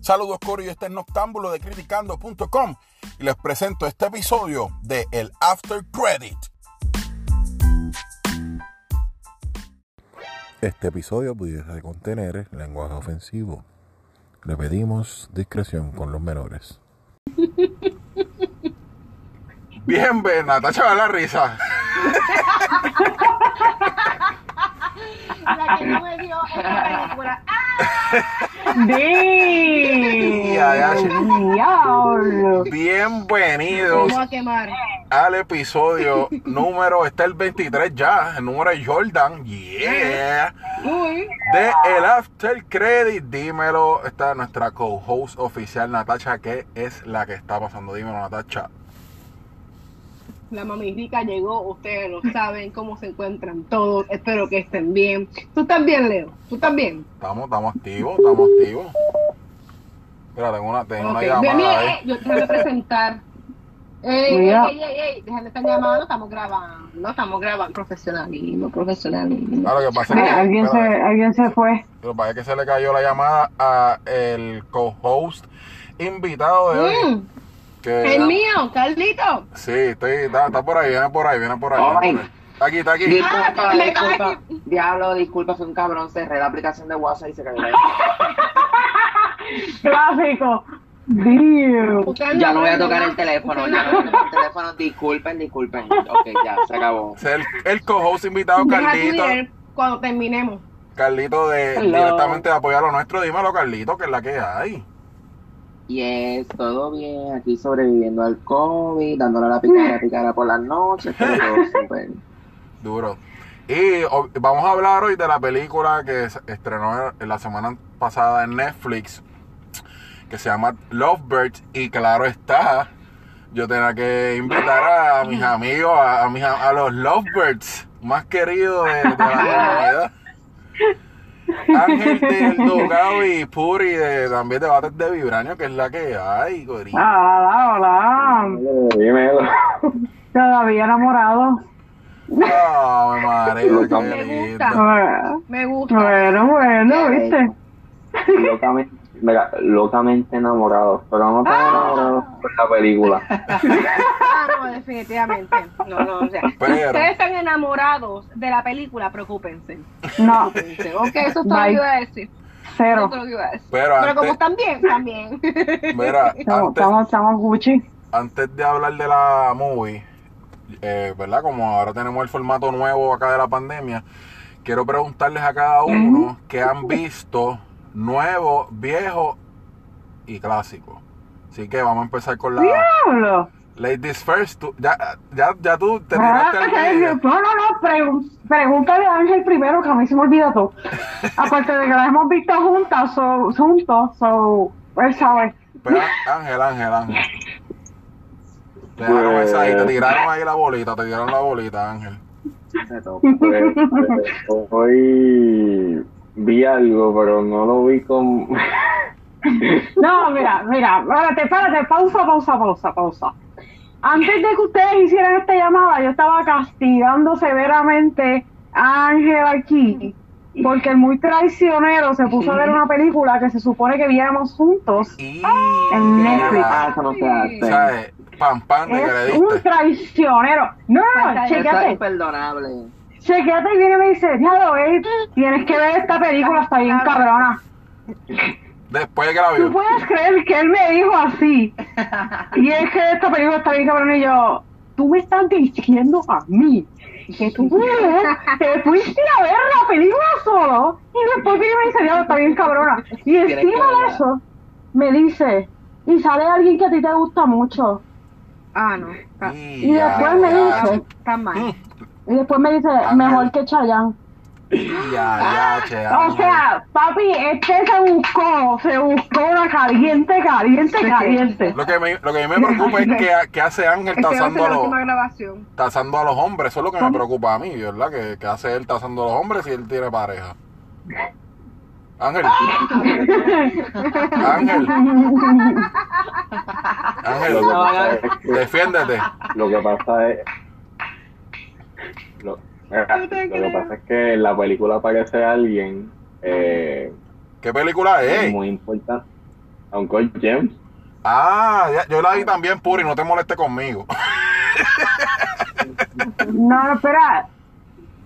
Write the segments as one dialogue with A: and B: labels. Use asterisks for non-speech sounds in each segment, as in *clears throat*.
A: Saludos Cory, este es Noctámbulo de Criticando.com y les presento este episodio de El After Credit. Este episodio pudiese contener lenguaje ofensivo. Le pedimos discreción con los menores. Bien, ven, Natacha va la risa. *laughs*
B: La que no me dio esta película.
A: Bienvenidos
B: Vamos a quemar.
A: al episodio número, está el 23 ya, el número de Jordan, yeah,
B: Uy.
A: de El After Credit, dímelo, está nuestra co-host oficial Natacha, que es la que está pasando, dímelo Natacha.
B: La mami rica llegó, ustedes lo saben, cómo se encuentran todos. Espero que estén bien. ¿Tú estás bien, Leo? ¿Tú estás bien?
A: Estamos, estamos activos, estamos activos. Mira, tengo una, tengo una llamada
B: Bien, bien,
A: ahí.
B: eh, yo déjame presentar. Ey, ey,
C: Mira.
B: ey, ey, ey, dejen de estar llamando, estamos grabando, estamos grabando. Profesionalismo, profesionalismo.
A: Ah, lo que pasa es
C: Mira,
A: que,
C: alguien se, alguien se fue.
A: lo que pasa es que se le cayó la llamada a el co-host invitado de hoy. Que-
B: el mío, Carlito.
A: Sí, estoy, está, está por ahí, viene por ahí, viene por ahí.
D: Ay.
A: viene por ahí. Está aquí, está aquí.
D: Disculpa,
B: Ah,
D: disculpa. Diablo, disculpa, soy un cabrón. Cerré la aplicación de WhatsApp y se cayó. *laughs*
C: Clásico. Dios.
D: Ya no voy a tocar el teléfono. Ya no voy a tocar el teléfono. *laughs* Disculpen, disculpen. Ok, ya, se acabó.
A: El, el co-host invitado, Carlito.
B: cuando terminemos.
A: Carlito de
D: Hello.
A: directamente de apoyar lo nuestro. Dímelo, Carlito, que es la que hay.
D: Yes, todo bien. Aquí sobreviviendo al COVID, dándole la picara, picara por las noches. Pero todo *laughs* súper.
A: Duro. Y vamos a hablar hoy de la película que estrenó en la semana pasada en Netflix, que se llama Lovebirds. Y claro está, yo tenía que invitar a mis amigos, a, a mis, a, a los Lovebirds más queridos de, de la *laughs* comunidad. Ángel del Dogado y Puri de, también de Bates de Vibranio, que es la que hay, gorilla.
C: Hola, hola.
D: Dímelo.
C: Todavía enamorado.
A: Ay, madre, qué
B: Me
A: lindo.
B: gusta.
C: Bueno,
B: Me gusta.
C: bueno, bueno, ¿viste?
E: locamente, mira, locamente enamorados, pero no tan enamorados por la película. *laughs*
B: Ah, no, definitivamente. No, no, o sea, si
A: Pero-
B: ustedes están enamorados de la película, preocúpense.
C: No,
B: Preocúpense. Ok, eso es todo lo que iba a decir. Eso
C: cero.
B: es todo lo que iba a decir.
A: Pero
B: Pero como
A: antes,
B: están bien, también.
A: mira, *laughs*
C: Estamos,
A: antes,
C: estamos, estamos Gucci.
A: antes de hablar de la movie, eh, ¿verdad? Como ahora tenemos el formato nuevo acá de la pandemia, quiero preguntarles a cada uno qué han visto nuevo, viejo y clásico. Así que vamos a empezar con la
C: Diablo.
A: Ladies First. Tú- ya, ya, ya tú te
C: Ah,
A: medio.
C: No, no, no, pregun- pregúntale a Ángel primero, que a mí se me olvida todo. *laughs* Aparte de que las hemos visto juntas, so, juntos, so, él sabe.
A: Pero, Ángel, Ángel, Ángel. Te dejaron esa ahí, te tiraron ahí la bolita, te tiraron la bolita, Ángel.
D: Me.
E: Pues, pues, hoy vi algo, pero no lo vi con... *laughs*
C: No, mira, mira, espérate, espérate, pausa, pausa, pausa, pausa. Antes de que ustedes hicieran esta llamada, yo estaba castigando severamente a Ángel aquí, porque el muy traicionero se puso a ver una película que se supone que viéramos juntos.
A: Y...
C: En Netflix.
D: Ah, eso no se hace.
A: ¿Sabes? Pam, pam de que le
C: Es un traicionero. No, no, no,
B: Eso
C: Chequete y viene y me dice, diablo, ey, tienes que ver esta película, está bien cabrona.
A: Después de que la
C: Tú
A: vio.
C: puedes creer que él me dijo así. Y es que esta película está bien cabrona y yo, tú me estás diciendo a mí que tú te fuiste a ver la película solo y después viene y me dice, diablo, está bien cabrona. Y encima de eso, me dice, y sale alguien que a ti te gusta mucho.
B: Ah, no.
C: Y después me dice,
B: está mal.
C: Y después me dice,
A: Ángel.
C: mejor que Chayanne.
A: Ya, ya, che,
C: O sea, papi, este se buscó, se buscó una caliente, caliente, caliente.
A: Lo que, me, lo que a mí me preocupa es que, *laughs* que hace Ángel tasando a,
B: la
A: los, tasando a los hombres. Eso es lo que me preocupa a mí, ¿verdad? Que, que hace él tasando a los hombres si él tiene pareja. Ángel. Ángel. *laughs* Ángel, defiéndete.
E: lo que pasa es... Lo, mira, lo que pasa es que en la película aparece alguien eh,
A: ¿Qué película es?
E: muy importante. Uncle James.
A: Ah, ya- yo la vi también, Puri, no te molestes conmigo.
C: No, espera.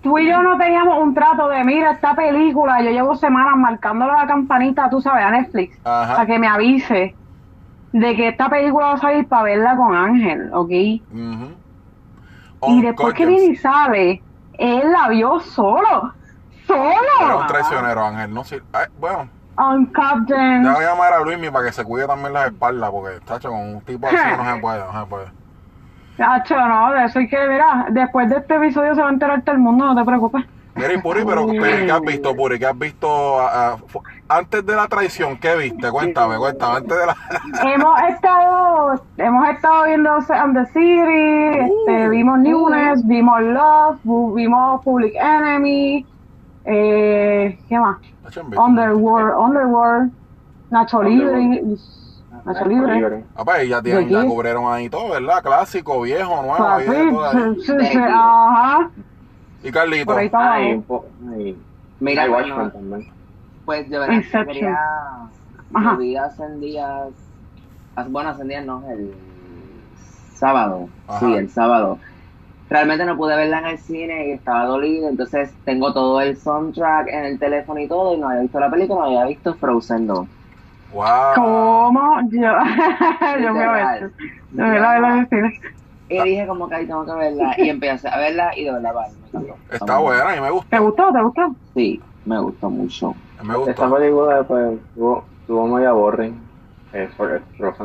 C: Tú y yo no teníamos un trato de, mira, esta película, yo llevo semanas marcándole la campanita, tú sabes, a Netflix,
A: Ajá.
C: para que me avise de que esta película va a salir para verla con Ángel, ¿ok?
A: Ujú.
C: Y después que
A: Uncle
C: viene y
A: James.
C: sale, él la vio solo.
A: Era
C: ¡Solo!
A: un traicionero, Ángel. No sé. ay, bueno,
C: On Captain.
A: ya voy a llamar a Luismi para que se cuide también las espaldas, porque, tacho, con un tipo así no se puede, no se puede. *laughs*
C: Chacho, no, de eso hay que, mira, después de este episodio se va a enterar todo el mundo, no te preocupes.
A: Mira, y Puri, pero pero, ¿qué has visto, Puri? ¿Qué has visto ah, ah, antes de la traición? ¿Qué viste? Cuéntame, cuéntame. Antes de la... *laughs*
C: hemos estado, hemos estado viendo and the City, este, vimos Newness, vimos Love, vimos Public Enemy, eh, ¿qué más? Underworld, Underworld, Nacho Libre. Nacho Libre.
A: Ah, pues ya, tienen,
C: ¿De
A: ya cubrieron ahí todo, ¿verdad? Clásico, viejo, nuevo.
C: Papi,
A: ahí de todo ahí.
C: sí, sí, sí, ajá,
A: Y Carlito.
C: por ahí está
E: Ay, ay.
D: Mira,
E: Ay,
D: bueno. Pues de verdad que
C: Inception.
D: quería.
C: Ajá.
D: Yo vi hace días. Bueno, hace días no, el sábado.
A: Ajá.
D: Sí, el sábado. Realmente no pude verla en el cine y estaba dolido, entonces tengo todo el soundtrack en el teléfono y todo, y no había visto la película, no había visto Frozen 2.
A: Wow.
C: ¿Cómo? Yo, *laughs* yo me voy a
D: Literal.
C: yo me la veo en el cine.
D: Y dije como que ahí tengo que verla, y empecé a verla y de verdad, vale, me encantó.
A: Está
D: muy
A: buena y me
C: ¿Te
A: gusta.
C: gustó? ¿Te gustó?
D: Sí, me gustó mucho.
A: Me
E: Esta
A: gusta.
E: película pues tuvo, tuvo media boring. Eh.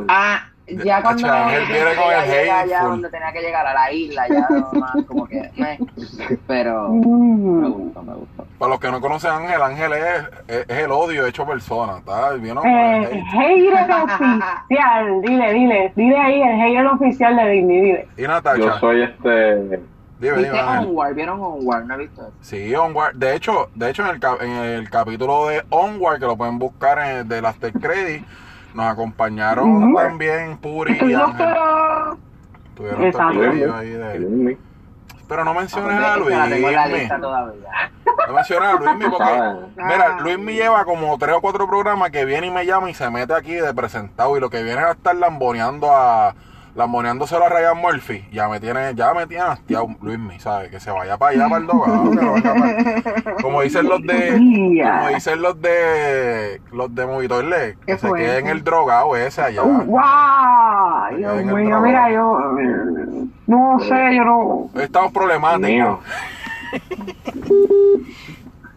D: Ah, ya cuando
A: viene con el
D: llega ya donde tenía que llegar a la isla, ya más como que meh. *laughs* pero me
C: Mm.
D: gustó, me gustó.
A: Para los que no conocen a Ángel, Ángel es, es, es el odio hecho persona. ¿Está? Vino
C: Eh,
A: el hate.
C: hater oficial, *laughs* dile, dile, dile ahí el hater oficial de Disney, dile.
A: Y
E: Yo soy este.
A: dime,
D: ¿Viste
A: dime.
D: Onward? ¿Vieron Onward? ¿No he visto eso?
A: Sí, Onward. De hecho, de hecho en, el, cap- en el capítulo de Onward, que lo pueden buscar en de las Credit, nos acompañaron también Puri y Ángel. Tuvieron
C: Exacto.
A: ahí de... Pero no menciones a
D: esa la tengo en la
A: Luismi.
D: lista todavía.
A: No menciones a Luismi porque... Mira, Luis me lleva como tres o cuatro programas que viene y me llama y se mete aquí de presentado y lo que viene es a estar lamboneando a lamboneándoselo a Ryan Murphy. Ya me tiene, ya me tiene hastiado Luismi, ¿sabes? Que se vaya para allá para el dogado, que vaya para- Como dicen los de, *laughs* como dicen los de los de Movitorle, que
B: ¿Qué
A: se
B: fue
A: queden
B: eso?
A: el drogado ese allá.
C: Uh, ¡Wow! Dios
A: en
C: mío, mira, yo no sé, yo no.
A: Estamos problemáticos.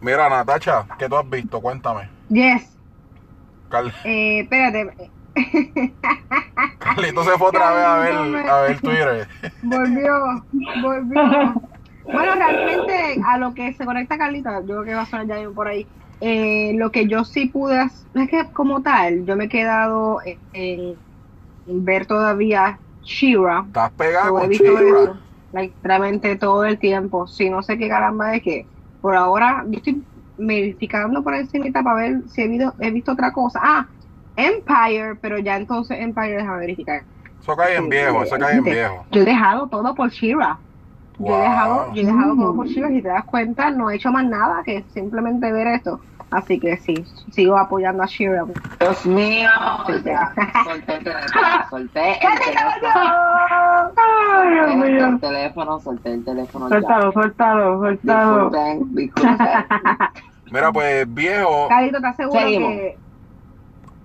A: Mira, Natacha, ¿qué tú has visto? Cuéntame.
B: Yes.
A: Carl-
B: Eh, espérate.
A: Carlito se fue otra vez a ver, a ver Twitter.
B: Volvió, volvió. *laughs* Bueno, realmente a lo que se conecta Carlita, yo creo que va a sonar ya por ahí. Eh, lo que yo sí pude hacer, es que como tal, yo me he quedado en, ver todavía Shira.
A: Estás pegado con
B: like, realmente todo el tiempo. Si no sé qué caramba es que por ahora yo estoy verificando por encima para ver si he visto, he visto otra cosa. Ah, Empire, pero ya entonces Empire deja verificar.
A: Eso cae en viejo, eso cae en viejo.
B: Yo he dejado todo por Shira. Yo he dejado, yo he dejado todo por Shira. Si te das cuenta, no he hecho más nada que simplemente ver esto. Así que sí, sigo apoyando a Shira.
D: Dios mío. Solté el teléfono, *laughs* solté el teléfono.
C: Ay, Dios
D: Solté
C: mío.
D: el teléfono, solté el teléfono ya.
C: Suéltalo, suéltalo, suéltalo.
D: Disculpen, disculpen.
A: Mira, pues viejo.
B: Carlito, ¿estás seguro
D: Seguimos.
B: que...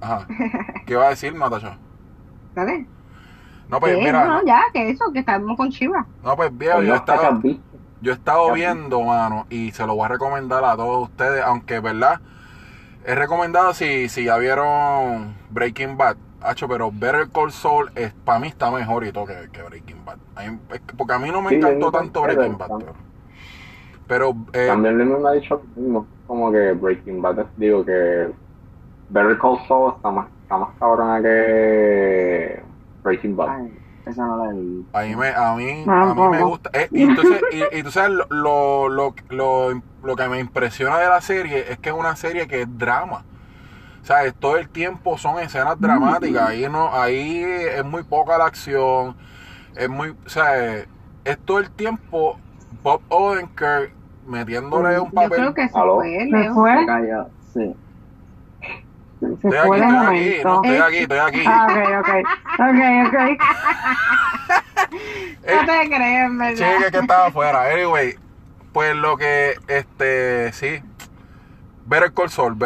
A: Ajá. ¿Qué iba a decir, Natacha?
B: ¿Sabes?
A: No, pues mira.
B: no, ya, que eso, que estamos con Shira.
A: no, pues viejo, yo he
E: No, ¿qué has
A: estado,
E: visto?
A: yo he estado
E: ¿Qué has
A: viendo, mano, y se lo voy a recomendar a todos ustedes, aunque, ¿verdad? Es recomendado si, si ya vieron Breaking Bad. Hacho, pero Better Call Saul es, para mí está mejor y todo que, que Breaking Bad. A mí- es que- porque a mí no me
E: Sí,
A: encantó tanto Breaking Bad. Pero, pero, eh,
E: También Luis me ha dicho mismo, como que Breaking Bad, digo que Better Call Saul está más, está más cabrona que Breaking Bad.
D: Ay, esa no la vi.
A: A mí me, a mí, a mí me gusta. Eh, y, entonces, y, y tú sabes, lo, lo, lo, lo, que me impresiona de la serie es que es una serie que es drama. O sea, es- todo el tiempo son escenas dramáticas. Ahí, no, ahí es muy poca la acción. Es muy, o sea, es todo el tiempo Bob Odenkirk metiéndole un
B: Yo
A: papel.
B: creo que se fue,
C: ¿Se
B: Leo.
C: fue?
D: Se cayó, sí.
C: Se
A: Estoy
C: fue
A: aquí, estoy aquí, no, estoy aquí, estoy aquí.
C: Ah, ok, ok. Ok, ok. *laughs*
A: Eh,
B: No te crees, ¿verdad?
A: Sí, que, que estaba afuera. Anyway, pues lo que, este, sí. Better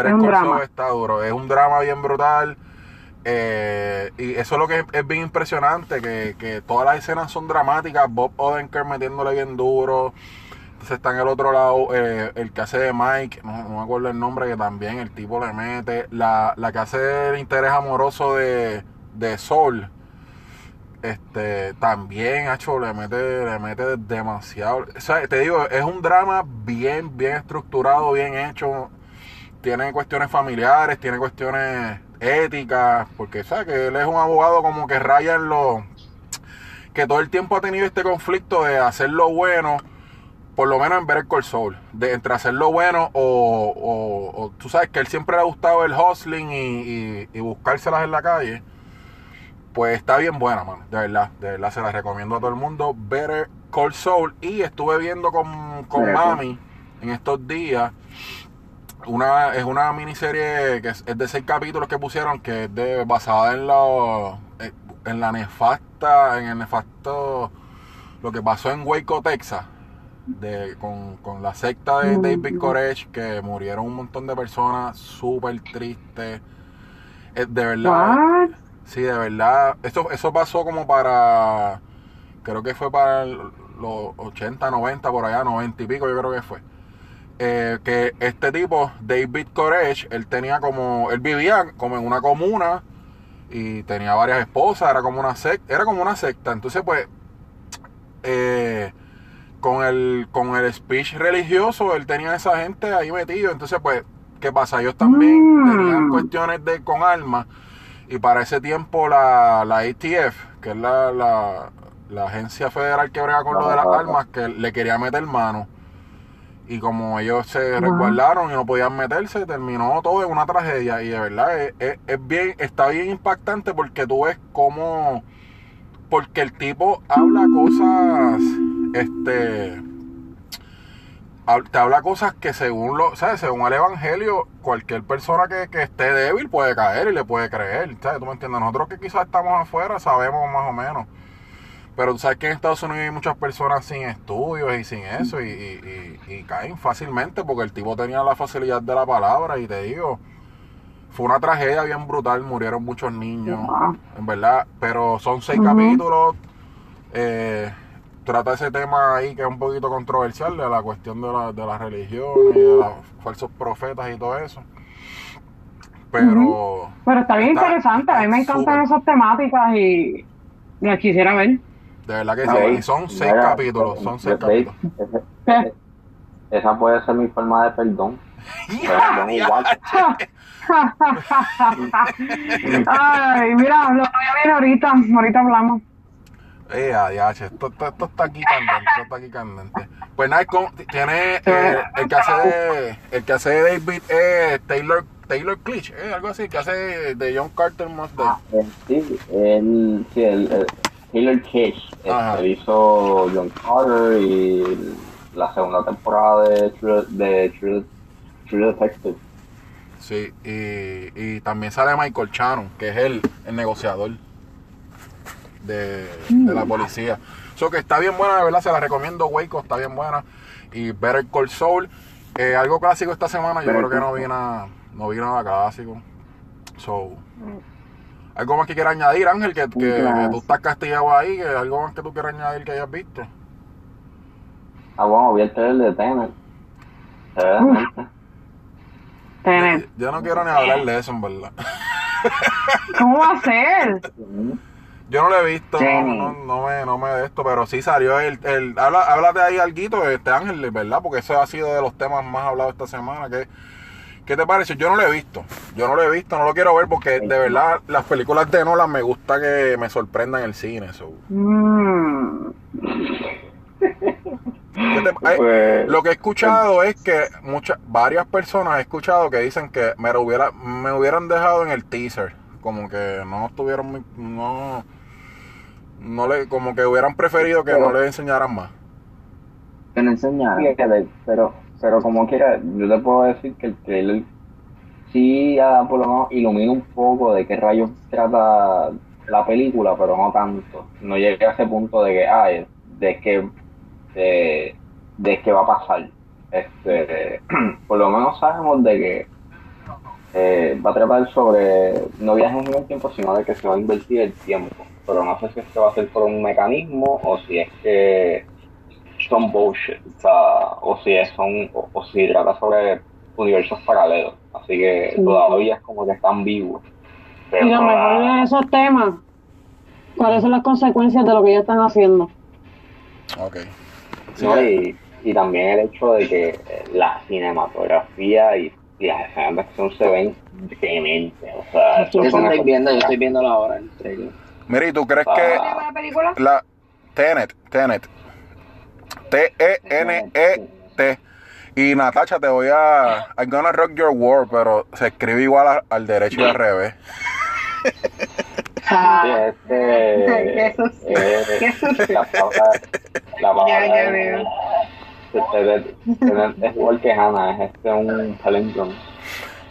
C: Es un
A: Call
C: drama.
A: Saul está duro. Es un drama bien brutal. eh, y eso es lo que es, es bien impresionante, que, que todas las escenas son dramáticas. Bob Odenkirk metiéndole bien duro. Entonces está en el otro lado eh, el que hace de Mike, no, me acuerdo el nombre, que también el tipo le mete. La, la que hace el interés amoroso de, de Sol, este, también, hecho, le mete, le mete demasiado. O sea, te digo, es un drama bien, bien estructurado, bien hecho. Tiene cuestiones familiares, tiene cuestiones éticas, porque, ¿sabes? Que él es un abogado como que raya en lo... Que todo el tiempo ha tenido este conflicto de hacer lo bueno, por lo menos en Better Call Saul, de entre hacer lo bueno o, o- o tú sabes que él siempre le ha gustado el hustling y, y- y buscárselas en la calle. Pues está bien buena, mano. De verdad, de verdad se la recomiendo a todo el mundo. Better Call Saul. Y estuve viendo con, con. Mami en estos días. Una, es una miniserie que es, es de seis capítulos que pusieron, que es de, basada en la, eh, en la nefasta, en el nefasto, lo que pasó en Waco, Texas, de, con, con la secta de David Koresh, que murieron un montón de personas, súper triste. Eh, de verdad,
C: What?
A: Sí, de verdad. Eso, eso pasó como para. Creo que fue para el- los 80, 90, por allá, 90 y pico, yo creo que fue. Eh, que este tipo, David Koresh, él tenía como. Él vivía como en una comuna y tenía varias esposas, era como una secta. Era como una secta. Entonces, pues. eh, con el, con el speech religioso, él tenía a esa gente ahí metido. Entonces, pues, ¿qué pasa? Ellos también
C: Mm.
A: tenían cuestiones de con armas. Y para ese tiempo la, la ATF, que es la, la, la agencia federal que brega con lo de las
E: Ajá.
A: armas, que le quería meter mano. Y como ellos se
C: Ajá.
A: resguardaron y no podían meterse, terminó todo en una tragedia. Y de verdad es, es- es bien, está bien impactante porque tú ves cómo, porque el tipo habla cosas, este, te habla cosas que según lo, ¿sabes? Según el evangelio, cualquier persona que, que esté débil puede caer y le puede creer, ¿sabes? ¿Tú me entiendes? Nosotros que quizás estamos afuera sabemos más o menos. Pero tú sabes que en Estados Unidos hay muchas personas sin estudios y sin eso y, y- y- y caen fácilmente porque el tipo tenía la facilidad de la palabra y te digo, fue una tragedia bien brutal, murieron muchos niños, en verdad, pero son seis capítulos, eh, trata ese tema ahí que es un poquito controversial de la cuestión de la, de la religión y de los falsos profetas y todo eso. Pero...
C: Pero está bien
A: Está-
C: interesante. A mí me encantan esas temáticas y las quisiera ver.
A: De verdad que sí, y son seis
E: Mira,
A: capítulos, son seis capítulos.
E: Esa puede ser mi forma de perdón. *laughs* Perdón igual. *laughs*
C: Ay, mira, lo voy a ver ahorita. Ahorita hablamos.
A: Eh, adiós, esto, esto, esto está aquí candente, esto está aquí candente. Pues nada, tiene eh, el que hace de, el que hace de David es Taylor, Taylor Clich, eh, algo así, que hace de John Carter más de
E: Ah, eh, sí, él, sí, el, el Taylor
A: Ajá.
E: este, hizo John Carter y la segunda temporada de True, de True, True Detective.
A: Sí, y, y también sale Michael Shannon, que es el, el negociador de, de la policía. So que está bien buena, de verdad, se la recomiendo, Waco, está bien buena. Y Better Call Saul, eh, algo clásico esta semana, yo
E: Better
A: creo que no vi nada, no vi nada clásico. So, algo más que quieras añadir, Ángel, que, que, que tú estás castigado ahí, que algo más que tú quieras añadir que hayas visto.
E: Ah, bueno, vi el trailer de Tenet. Demente.
C: Tener.
A: Yo no quiero ni hablar de eso, en verdad.
C: ¿Cómo va a ser?
A: Yo no lo he visto, no,
D: Jenny.
A: no, no me, no me de esto, pero sí salió el, el habla, háblate ahí alguito este Ángel, ¿verdad? Porque ese ha sido de los temas más hablados esta semana. ¿Qué, ¿Qué te parece? Yo no lo he visto, yo no lo he visto, no lo quiero ver porque de verdad las películas de Nolan me gusta que me sorprendan en el cine. so.
C: Mm.
A: ¿Qué te- *laughs* eh,
E: Pues,
A: lo que he escuchado es que muchas, varias personas he escuchado que dicen que me, lo hubiera, me hubieran dejado en el teaser, como que no estuvieron muy, no, no le, como que hubieran preferido que no le enseñaran más.
D: Que no enseñara.
E: fíjate, pero, pero como quiera, yo te puedo decir que el trailer sí ah, por lo menos ilumina un poco de qué rayos trata la película, pero no tanto. No llega a ese punto de que, ah, de que, de, de que va a pasar. Este, *clears throat* por lo menos sabemos de que eh, va a tratar sobre no viajes en el tiempo, sino de que se va a invertir el tiempo. Pero no sé si esto va a ser por un mecanismo o si es que son bullshit, o, sea, o si es son, o, o si trata sobre universos paralelos. Así que
C: Sí.
E: todavía es como que están vivos. Pero
C: Y lo mejor
E: la-
C: de esos temas, ¿cuáles son las consecuencias de lo que ellos están haciendo?
A: Ok. Sí,
E: ¿no? y, y también el hecho de que eh, la cinematografía y, y las escenas de acción se ven dementes. O sea,
D: Yo estoy viendo, yo estoy viendo la hora, el trailer.
A: Mira, ¿y tú crees
E: Ah.
A: que
B: ¿Cómo la película?
A: la Tenet, Tenet, E T-E-N-E-T, y Natacha, te voy a. I'm gonna rock your world, pero se escribe igual a- al derecho y al revés.
E: Sí, este, eh, la palabra, la palabra
B: Ya, ya
E: es-
B: veo.
E: este, es igual que Hannah, es este un palindrome.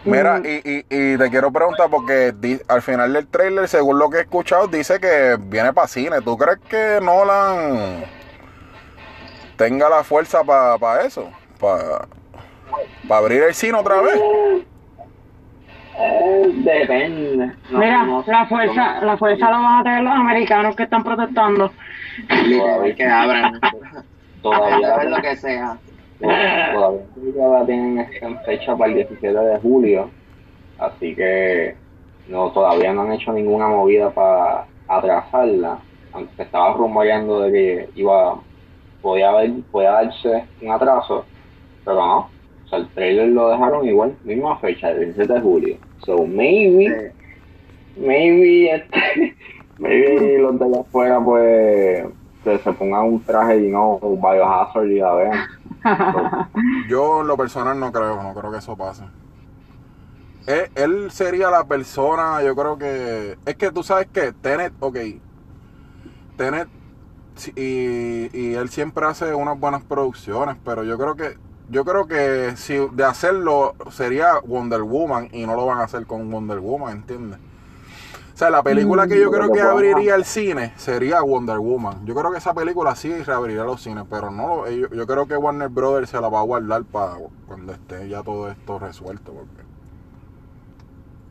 A: Mira, y, y, y te quiero preguntar porque di- al final del trailer, según lo que he escuchado, dice que viene para cine. ¿Tú crees que Nolan tenga la fuerza para eso? Para abrir el cine otra vez.
E: Eh, depende. No-
C: Mira,
E: no
C: la fuerza,
E: no-
C: la fuerza la van a tener los americanos que están protestando.
D: Literal, que abran. *laughs*
E: Todavía,
D: A ver lo que sea.
E: Todavía la tienen en fecha para el 17 de julio, así que no todavía no han hecho ninguna movida para atrasarla, aunque se estaba rumoreando de que iba podía haber podía darse un atraso, pero no, o sea el trailer lo dejaron igual, misma fecha, el 17 de julio, so maybe maybe este, *laughs* maybe los de allá afuera pues que se pongan un traje y no biohazard y la vean
A: Yo en lo personal no creo, no creo que eso pase. Él, él sería la persona, yo creo que... Es que tú sabes que Tenet, ok. Tenet, y, y él siempre hace unas buenas producciones, pero yo creo que... Yo creo que si de hacerlo sería Wonder Woman y no lo van a hacer con Wonder Woman, ¿entiendes? O sea, la película que yo
E: Mm,
A: creo que
E: puedan
A: abriría el cine sería Wonder Woman. Yo creo que esa película sí reabriría los cines, pero no, lo- yo, yo creo que Warner Brothers se la va a guardar para cuando esté ya todo esto resuelto. Porque...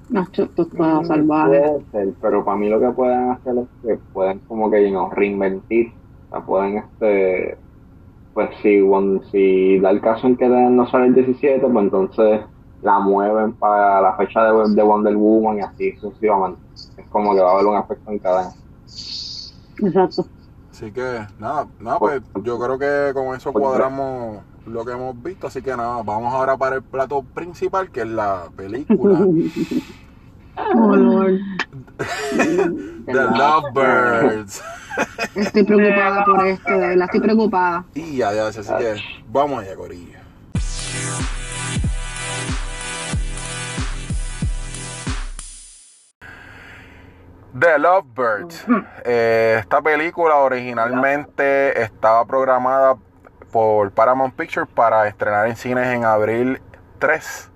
C: No, tú tú estás
E: Mm,
C: salvaje.
E: Puede ser, pero para mí lo que pueden hacer es que pueden como que you know, reinventir, o sea, pueden este, pues si, si da el caso en que no sale el 17, pues entonces la mueven para la fecha de, de Wonder Woman y así sucesivamente. Es como que va a haber un efecto en cadena.
C: Exacto.
A: Así que nada, nada, pues yo creo que con eso cuadramos lo que hemos visto. Así que nada, vamos ahora para el plato principal, que es la película *laughs*
C: Oh, Lord.
A: The Lovebirds.
B: Estoy preocupada por esto, de verdad, estoy preocupada.
A: Y ya, ya, así que vamos allá, Corillo. The Lovebirds. Eh, esta película originalmente estaba programada por Paramount Pictures para estrenar en cines en abril 3.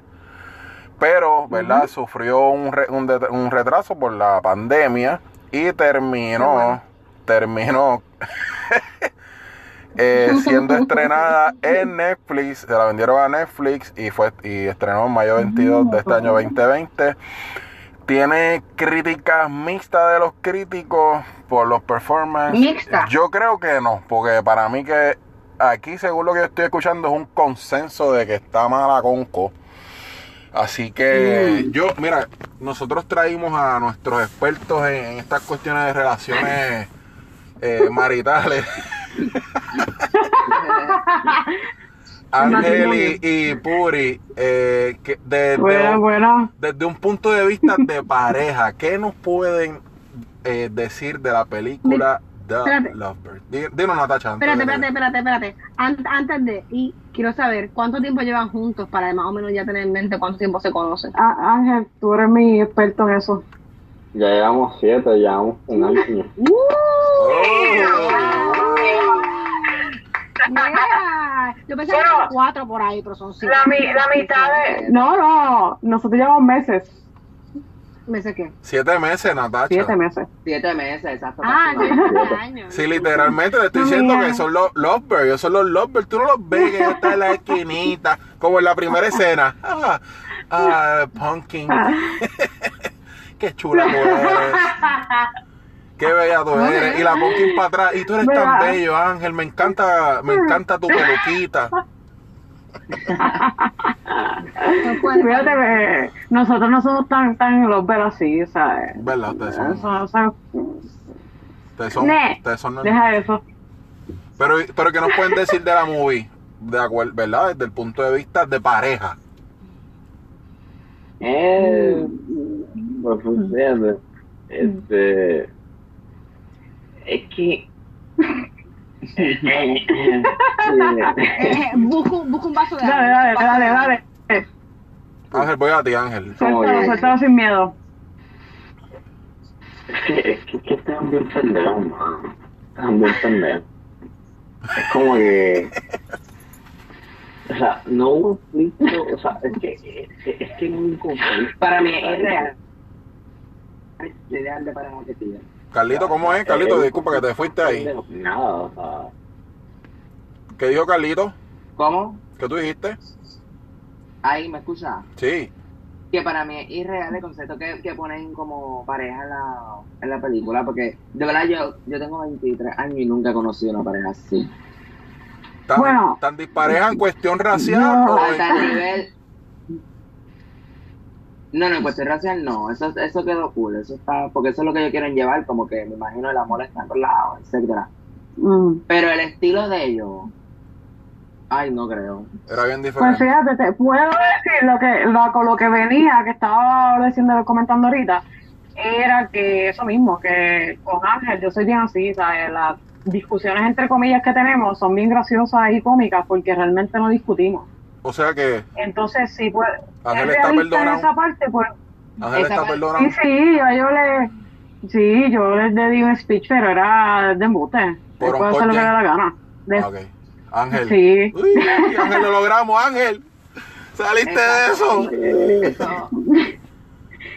A: Pero, ¿verdad? Sufrió un, re- un det- un retraso por la pandemia y terminó, terminó *laughs* eh, siendo *laughs* estrenada en Netflix, se la vendieron a Netflix y fue y estrenó en mayo 22 de este año 2020. Tiene críticas mixtas de los críticos por los performances.
B: Mixta.
A: Yo creo que no, porque para mí que aquí, según lo que yo estoy escuchando, es un consenso de que está mala conco. Así que yo, mira, nosotros traímos a nuestros expertos en, en estas cuestiones de relaciones eh, maritales. *laughs* Ángel y, y Puri, eh, que de- de-
C: Buena, buena.
A: desde un punto de vista de pareja, ¿qué nos pueden eh, decir de la película The
B: Espérate.
A: Lovebird? Di- Dinos, Natacha. antes
B: Espérate, espérate, espérate, espérate. An- antes de, y quiero saber, ¿cuánto tiempo llevan juntos para más o menos ya tener en mente cuánto tiempo se conocen?
C: Ah, Ángel, tú eres mi experto en eso.
E: Ya llevamos siete, llevamos un año.
A: Oh. *laughs*
B: Yo pensaba que eran cuatro por ahí, pero son cinco.
C: La, mi- la mitad de... No, no, nosotros llevamos meses,
B: ¿Me sé qué?
A: Siete meses, Natacha.
C: siete meses.
D: Siete meses, exacto.
B: Ah,
D: casi
B: yo
D: un año.
B: este año.
A: Sí, literalmente te estoy
C: No,
A: diciendo
C: mira.
A: que son los Lovebirds. Ellos son los Lovebirds. Tú no los ves que ellos están en la esquinita, como en la primera escena. *laughs* Ah, ah, Pumpkin. *laughs* Qué chula tú eres. Qué bella tú eres. Y la Pumpkin para atrás. Y tú eres tan bello, Ángel. Me encanta, me encanta tu peluquita.
C: Fíjate que nosotros no somos tan, tan los ver así, o sea...
A: ¿Verdad? Ustedes son,
C: Eso, o sea,
A: ustedes son,
C: Ne,
A: ustedes son
C: deja eso.
A: Pero, pero ¿qué nos pueden decir de la movie? De acuerdo, ¿verdad? Desde el punto de vista de pareja.
E: Eh, pues fíjate, este, es que
B: Eh, busca, un- vaso de
C: Dale,
B: agua.
C: dale, dale, dale.
A: Ángel, voy a ti, Ángel.
C: Suéltalo, suéltalo sin miedo.
E: es que, es que, es que están bien pendejos, bien pendejos. Es como que, o sea, no hubo un conflicto, o sea, es que, es, es que no hubo conflicto.
D: Para mí es real. Es ideal de que tiene.
A: Carlito, ¿cómo es? Carlito, disculpa que te fuiste ahí.
E: Nada, o sea,
A: ¿Qué dijo Carlito?
D: ¿Cómo?
A: ¿Qué tú dijiste?
D: Ahí, ¿me escuchas?
A: Sí.
D: que para mí es irreal el concepto que, que ponen como pareja en la, en la película, porque de verdad yo, yo tengo 23 años y nunca he conocido una pareja así.
A: ¿Tan,
C: Bueno.
A: tan dispareja en cuestión racial?
C: No.
A: o
D: A
A: en-
D: nivel... No, no, en cuestión racial no, eso, eso quedó cool, eso está, porque eso es lo que ellos quieren llevar, como que me imagino el amor está en todos lados, etcétera.
C: Mm.
D: Pero el estilo de ellos, ay, no creo.
A: Era bien
C: Pues
A: diferente.
C: fíjate, te puedo decir lo que, lo, con lo que venía, que estaba diciendo, comentando ahorita, era que eso mismo, que con Ángel yo soy bien así, ¿sabes? Las discusiones entre comillas que tenemos son bien graciosas y cómicas porque realmente no discutimos.
A: O sea que
C: Entonces, sí, pues,
A: Ángel
C: es
A: está perdonado.
C: esa parte, pues,
A: Ángel
D: Esa
A: está
D: parte-
A: perdonado.
C: sí, sí, yo, yo le, sí, yo le di un speech, pero era de embute.
A: Por un
C: puede hacer lo que da la gana. De-
A: Ok. Ángel.
C: Sí.
A: Uy, Ángel, lo logramos, Ángel. Saliste de eso. *laughs*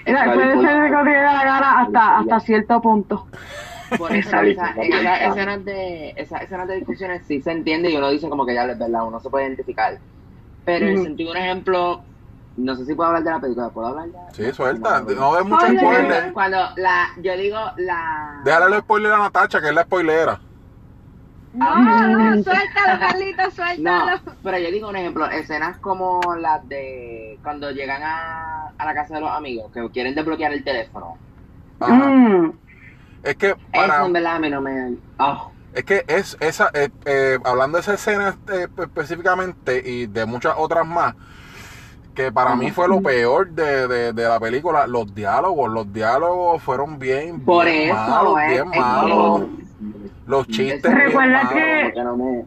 D: Eso,
E: Está
C: puede ser lo que le da la gana hasta, hasta cierto punto.
D: por eso
E: Está
D: esa, esa escenas de, esas escenas de discusiones sí se entiende y uno dice como que ya es verdad, uno se puede identificar. Pero en
C: Ujú.
D: sentido un ejemplo, no sé si puedo hablar de la película, ¿puedo hablar ya?
A: Sí, suelta. No des mucho
B: Spoiler.
D: Cuando la, yo digo la...
A: Déjale el spoiler a Natacha, que es la spoilera.
B: No, no, suéltalo, Carlito, *laughs*
D: No,
B: suéltalo.
D: pero yo digo un ejemplo, escenas como las de cuando llegan a, a la casa de los amigos, que quieren desbloquear el teléfono.
A: Ajá.
C: Mm.
A: Es que
D: Eso
A: para,
D: en verdad a mí no me... oh,
A: es que es esa, eh, eh, hablando de esa escena eh, específicamente y de muchas otras más, que para mí fue lo peor de, de, de la película, los diálogos, los diálogos fueron bien,
D: Por
A: bien
D: eso,
A: malos,
D: eh,
A: bien malos,
D: que-
A: los chistes bien
C: Recuerda
A: malos.
C: que-
D: como que no me...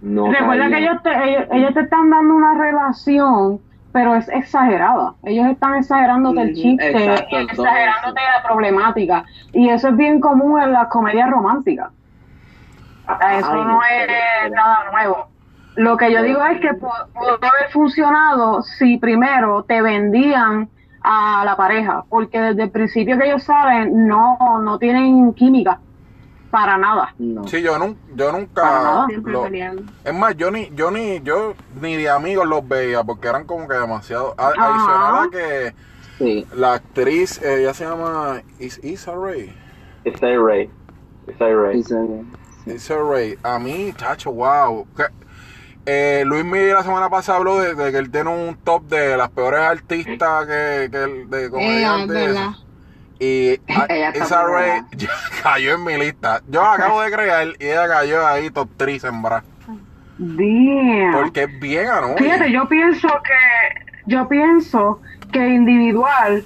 E: no
C: Recuerda que ellos te, ellos, ellos te están dando una relación, pero es exagerada. Ellos están exagerándote el chiste,
D: exacto,
C: exagerándote la problemática. Y eso es bien común en las comedias románticas. Eso
E: Ay,
C: no
E: no,
C: es nada nuevo. Lo que yo digo es que pu- pudo haber funcionado si primero te vendían a la pareja, porque desde el principio que ellos saben no, no tienen química para nada.
D: No.
A: Sí, yo, nun- yo
C: Para
A: nunca...
C: nada.
B: Siempre
A: lo-
B: peleando.
A: es más, yo ni, yo ni, yo ni de amigos los veía porque eran como que demasiado... a-
C: Ajá.
A: Adicional a que
D: Sí.
A: la actriz, eh, ella se llama Is Issa Rae.
E: Esa es Ray. Esa es Ray.
A: Issa Rae. A mí, chacho, wow. Eh, Luis Miguel la semana pasada habló de, de que él tiene un top de las peores artistas que, que de
B: Eh,
A: comediantes.
B: verdad.
A: y a- *laughs*
D: Ella está
A: Issa
D: muy
A: Rae
D: buena. *laughs*
A: ya cayó en mi lista. Yo la acabo de crear y ella cayó ahí top 3 en bra.
C: Damn.
A: Porque es bien anónimo.
C: Fíjate, yo pienso que yo pienso que individual,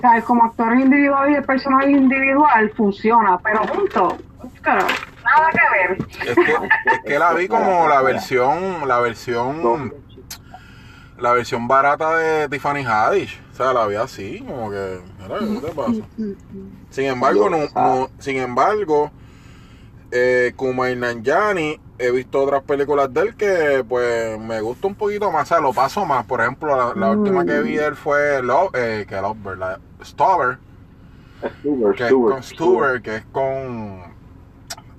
C: sea, como actor individual y el personaje individual funciona, pero juntos, claro, nada que ver.
A: Es que, es que la vi como la versión, la versión, la versión barata de Tiffany Haddish. O sea, la vi así, como que, mira, ¿qué te pasa? Sin embargo, no, no- sin embargo, eh, Kumail Nanjiani he visto otras películas de él que pues me gusta un poquito más, o sea, lo paso más. Por ejemplo, la, la última que vi de él fue Love, eh, que Love, ¿verdad? Stover,
E: Stuber,
A: que es
E: Stuber,
A: con Stuber, que es con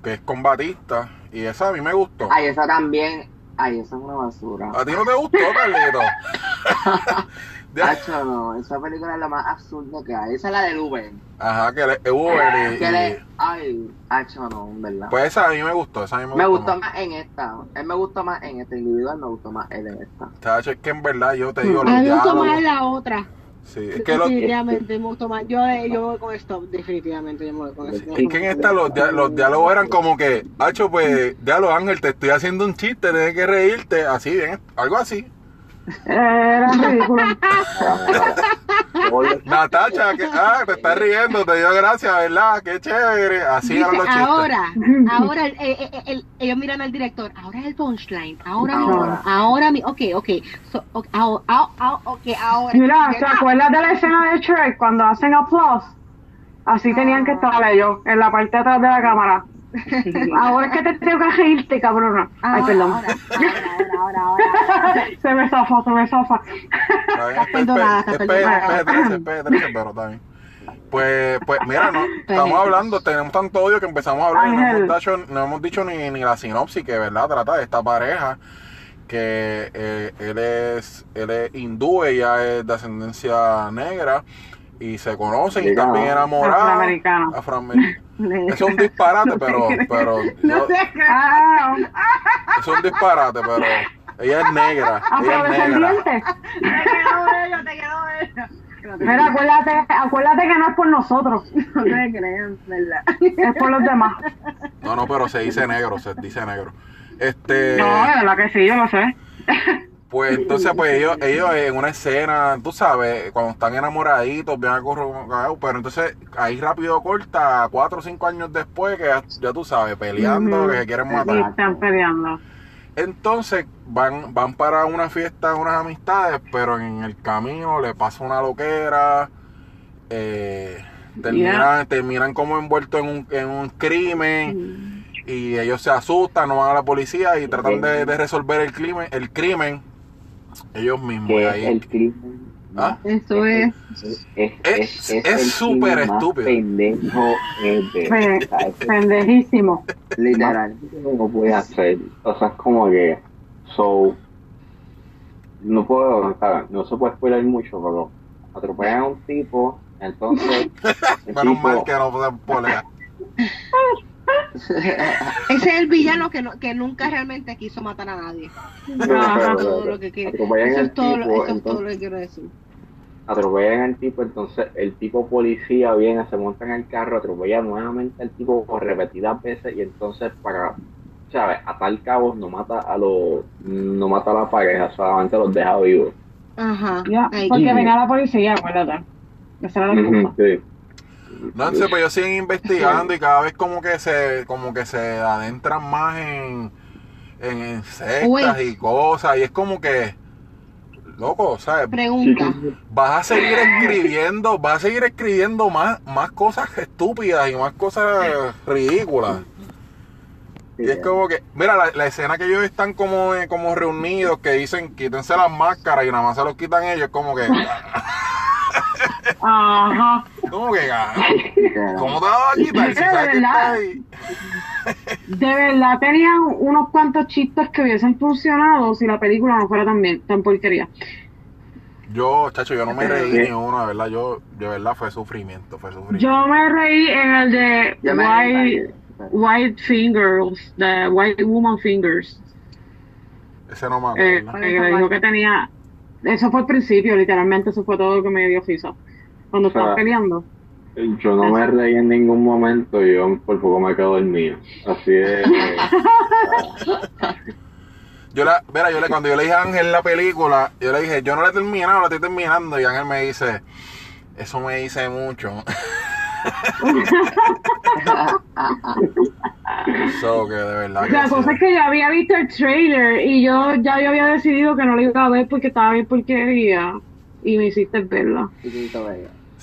A: que es con Batista y esa a mí me gustó.
D: Ay, esa también. Ay, esa es una basura.
A: ¿A ti no te gustó, Carlito? *laughs* *laughs*
D: Hacho, no, esa película es lo más absurdo que hay. Esa es la del Uber.
A: Ajá, que le, es Uber y,
D: Que
A: y-
D: le, ay, hacho, no, en verdad.
A: pues esa a mí me gustó, esa a mí me,
D: me
A: gustó,
D: gustó más en esta. Él me gustó más en este individual, me gustó más él en esta.
A: Chacho, es que en verdad yo te digo
B: A mí me gustó más la otra.
A: Sí, es que,
B: definitivamente me gustó más. Yo, eh, yo voy con esto, definitivamente yo me voy con esto.
A: es que en esta los, los diálogos eran como que, Hacho, pues, diálogo Ángel, te estoy haciendo un chiste, tienes que reírte, así, bien, algo así.
C: Era ridículo.
A: Natacha, que, ah, te estás riendo, te dio gracias, ¿verdad? Qué chévere. Así eran
B: Dice,
A: los chistes.
B: ahora, *laughs* ahora, el- el- el- el- ellos miran al director, ahora es el punchline, ahora,
D: Ahora.
B: ahora, ahora, mi, ok, ok, so, ok, ahora, ahora, ok, ahora.
C: Mira, ¿te acuerdas de la escena de Shrek cuando hacen applause? Así tenían que estar ellos, en la parte de atrás de la cámara. *laughs* Ahora es que te tengo que reírte, cabrona. Ay,
B: Ahora,
C: perdón.
B: ahora, ahora, ahora, ahora. *laughs*
C: se me zafa, se me zafa.
B: Estás perdonada,
A: es
B: estás
A: P-
B: perdonada.
A: es P13, es P13, pero está bien. Pues, pues mira, no, *laughs* estamos hablando, tenemos tanto odio que empezamos a hablar y no hemos dicho, no hemos dicho ni, ni la sinopsis que, ¿verdad? Trata de esta pareja que eh, él es él es hindú, ella es de ascendencia negra y se conocen y también enamorados.
C: Afroamericano.
A: Afroamericano. Es un disparate, *laughs* pero, pero yo-
C: Ah,
A: es un disparate, pero ella es negra, ella es negra.
C: afrodescendiente.
B: Te quedó bello, te quedó bello.
C: Mira, acuérdate, acuérdate que no es por nosotros,
B: No te crean, ¿verdad?
C: es por los demás.
A: No, no, pero se dice negro, se dice negro. Este,
C: No, de verdad que sí, yo lo sé.
A: Pues entonces, pues ellos, ellos en una escena, tú sabes, cuando están enamoraditos, bien acurrucados, pero entonces ahí rápido corta, cuatro o cinco años después, que ya, ya tú sabes, peleando, que se quieren matar.
C: están peleando.
A: Entonces van, van para una fiesta, unas amistades, pero en el camino le pasa una loquera, eh, terminan, terminan como envueltos en un, en un crimen y ellos se asustan, no van a la policía y tratan de, de resolver el crimen, el crimen ellos mismos.
E: que
A: ahí-
E: es el crimen
A: ¿Ah?
B: Eso es.
E: es
A: Es- es
E: el
A: súper
E: crimen más
A: estúpido.
E: pendejo ever. Es
C: Pendejísimo.
D: Literal.
E: no puede hacer. O sea, es como que. So. No puedo. no se puede spoiler mucho, pero. Atropellan a un tipo. Entonces. *laughs*
A: Menos
E: tipo-
A: mal que no polea. *laughs* *laughs*
B: Ese es el villano que, no, que nunca realmente quiso matar a nadie.
E: No,
C: Ajá,
E: pero-
B: todo
E: pero
B: lo que quiere.
E: atropellan
B: Eso
E: al
B: es todo, lo-
E: tipo,
B: eso es todo lo que quiero decir.
E: atropellan al tipo, entonces el tipo policía viene, se monta en el carro, atropella nuevamente al tipo por repetidas veces y entonces para, ¿sabes? Atar cabos no mata a los, no mata a la pareja, solamente los deja vivos.
B: Ajá.
C: Ya, porque
E: Ujú.
C: venía la policía, acuérdate. Esa era la culpa.
E: sí.
A: No sé, pues ellos siguen investigando y cada vez como que se, como que se adentran más en, en sectas
B: Uy.
A: y cosas. Y es como que, loco, ¿sabes?
B: Pregunta.
A: Vas a seguir escribiendo, vas a seguir escribiendo más, más cosas estúpidas y más cosas ridículas. Y es como que, mira, la, la escena que ellos están como, eh, como reunidos, que dicen quítense las máscaras y nada más se los quitan ellos, como que,
C: Ajá.
A: como que,
D: Literal.
A: ¿cómo te vas a quitar? Si ahí.
C: De verdad tenían unos cuantos chistes que hubiesen funcionado si la película no fuera tan bien, tan porquería.
A: Yo, chacho, yo no me reí ni uno, de verdad, yo, de verdad fue sufrimiento, fue sufrimiento.
C: Yo me reí en el de White. White Fingers, de White Woman Fingers.
A: Ese no me
C: Eh, dijo que tenía. Eso fue al principio, literalmente, eso fue todo lo que me dio risa. Cuando
E: O sea,
C: estaban peleando.
E: Yo no me reí en ningún momento, yo por poco me quedo dormido. Así es. *laughs*
A: Yo la, mira, yo le, cuando yo le dije a Ángel la película, yo le dije, yo no la he terminado, la estoy terminando. Y Ángel me dice, eso me dice mucho. *laughs* so que de verdad que
C: La
A: sí.
C: cosa es que yo había visto el trailer y yo ya yo había decidido que no lo iba a ver porque estaba bien porquería. Y me hiciste verla.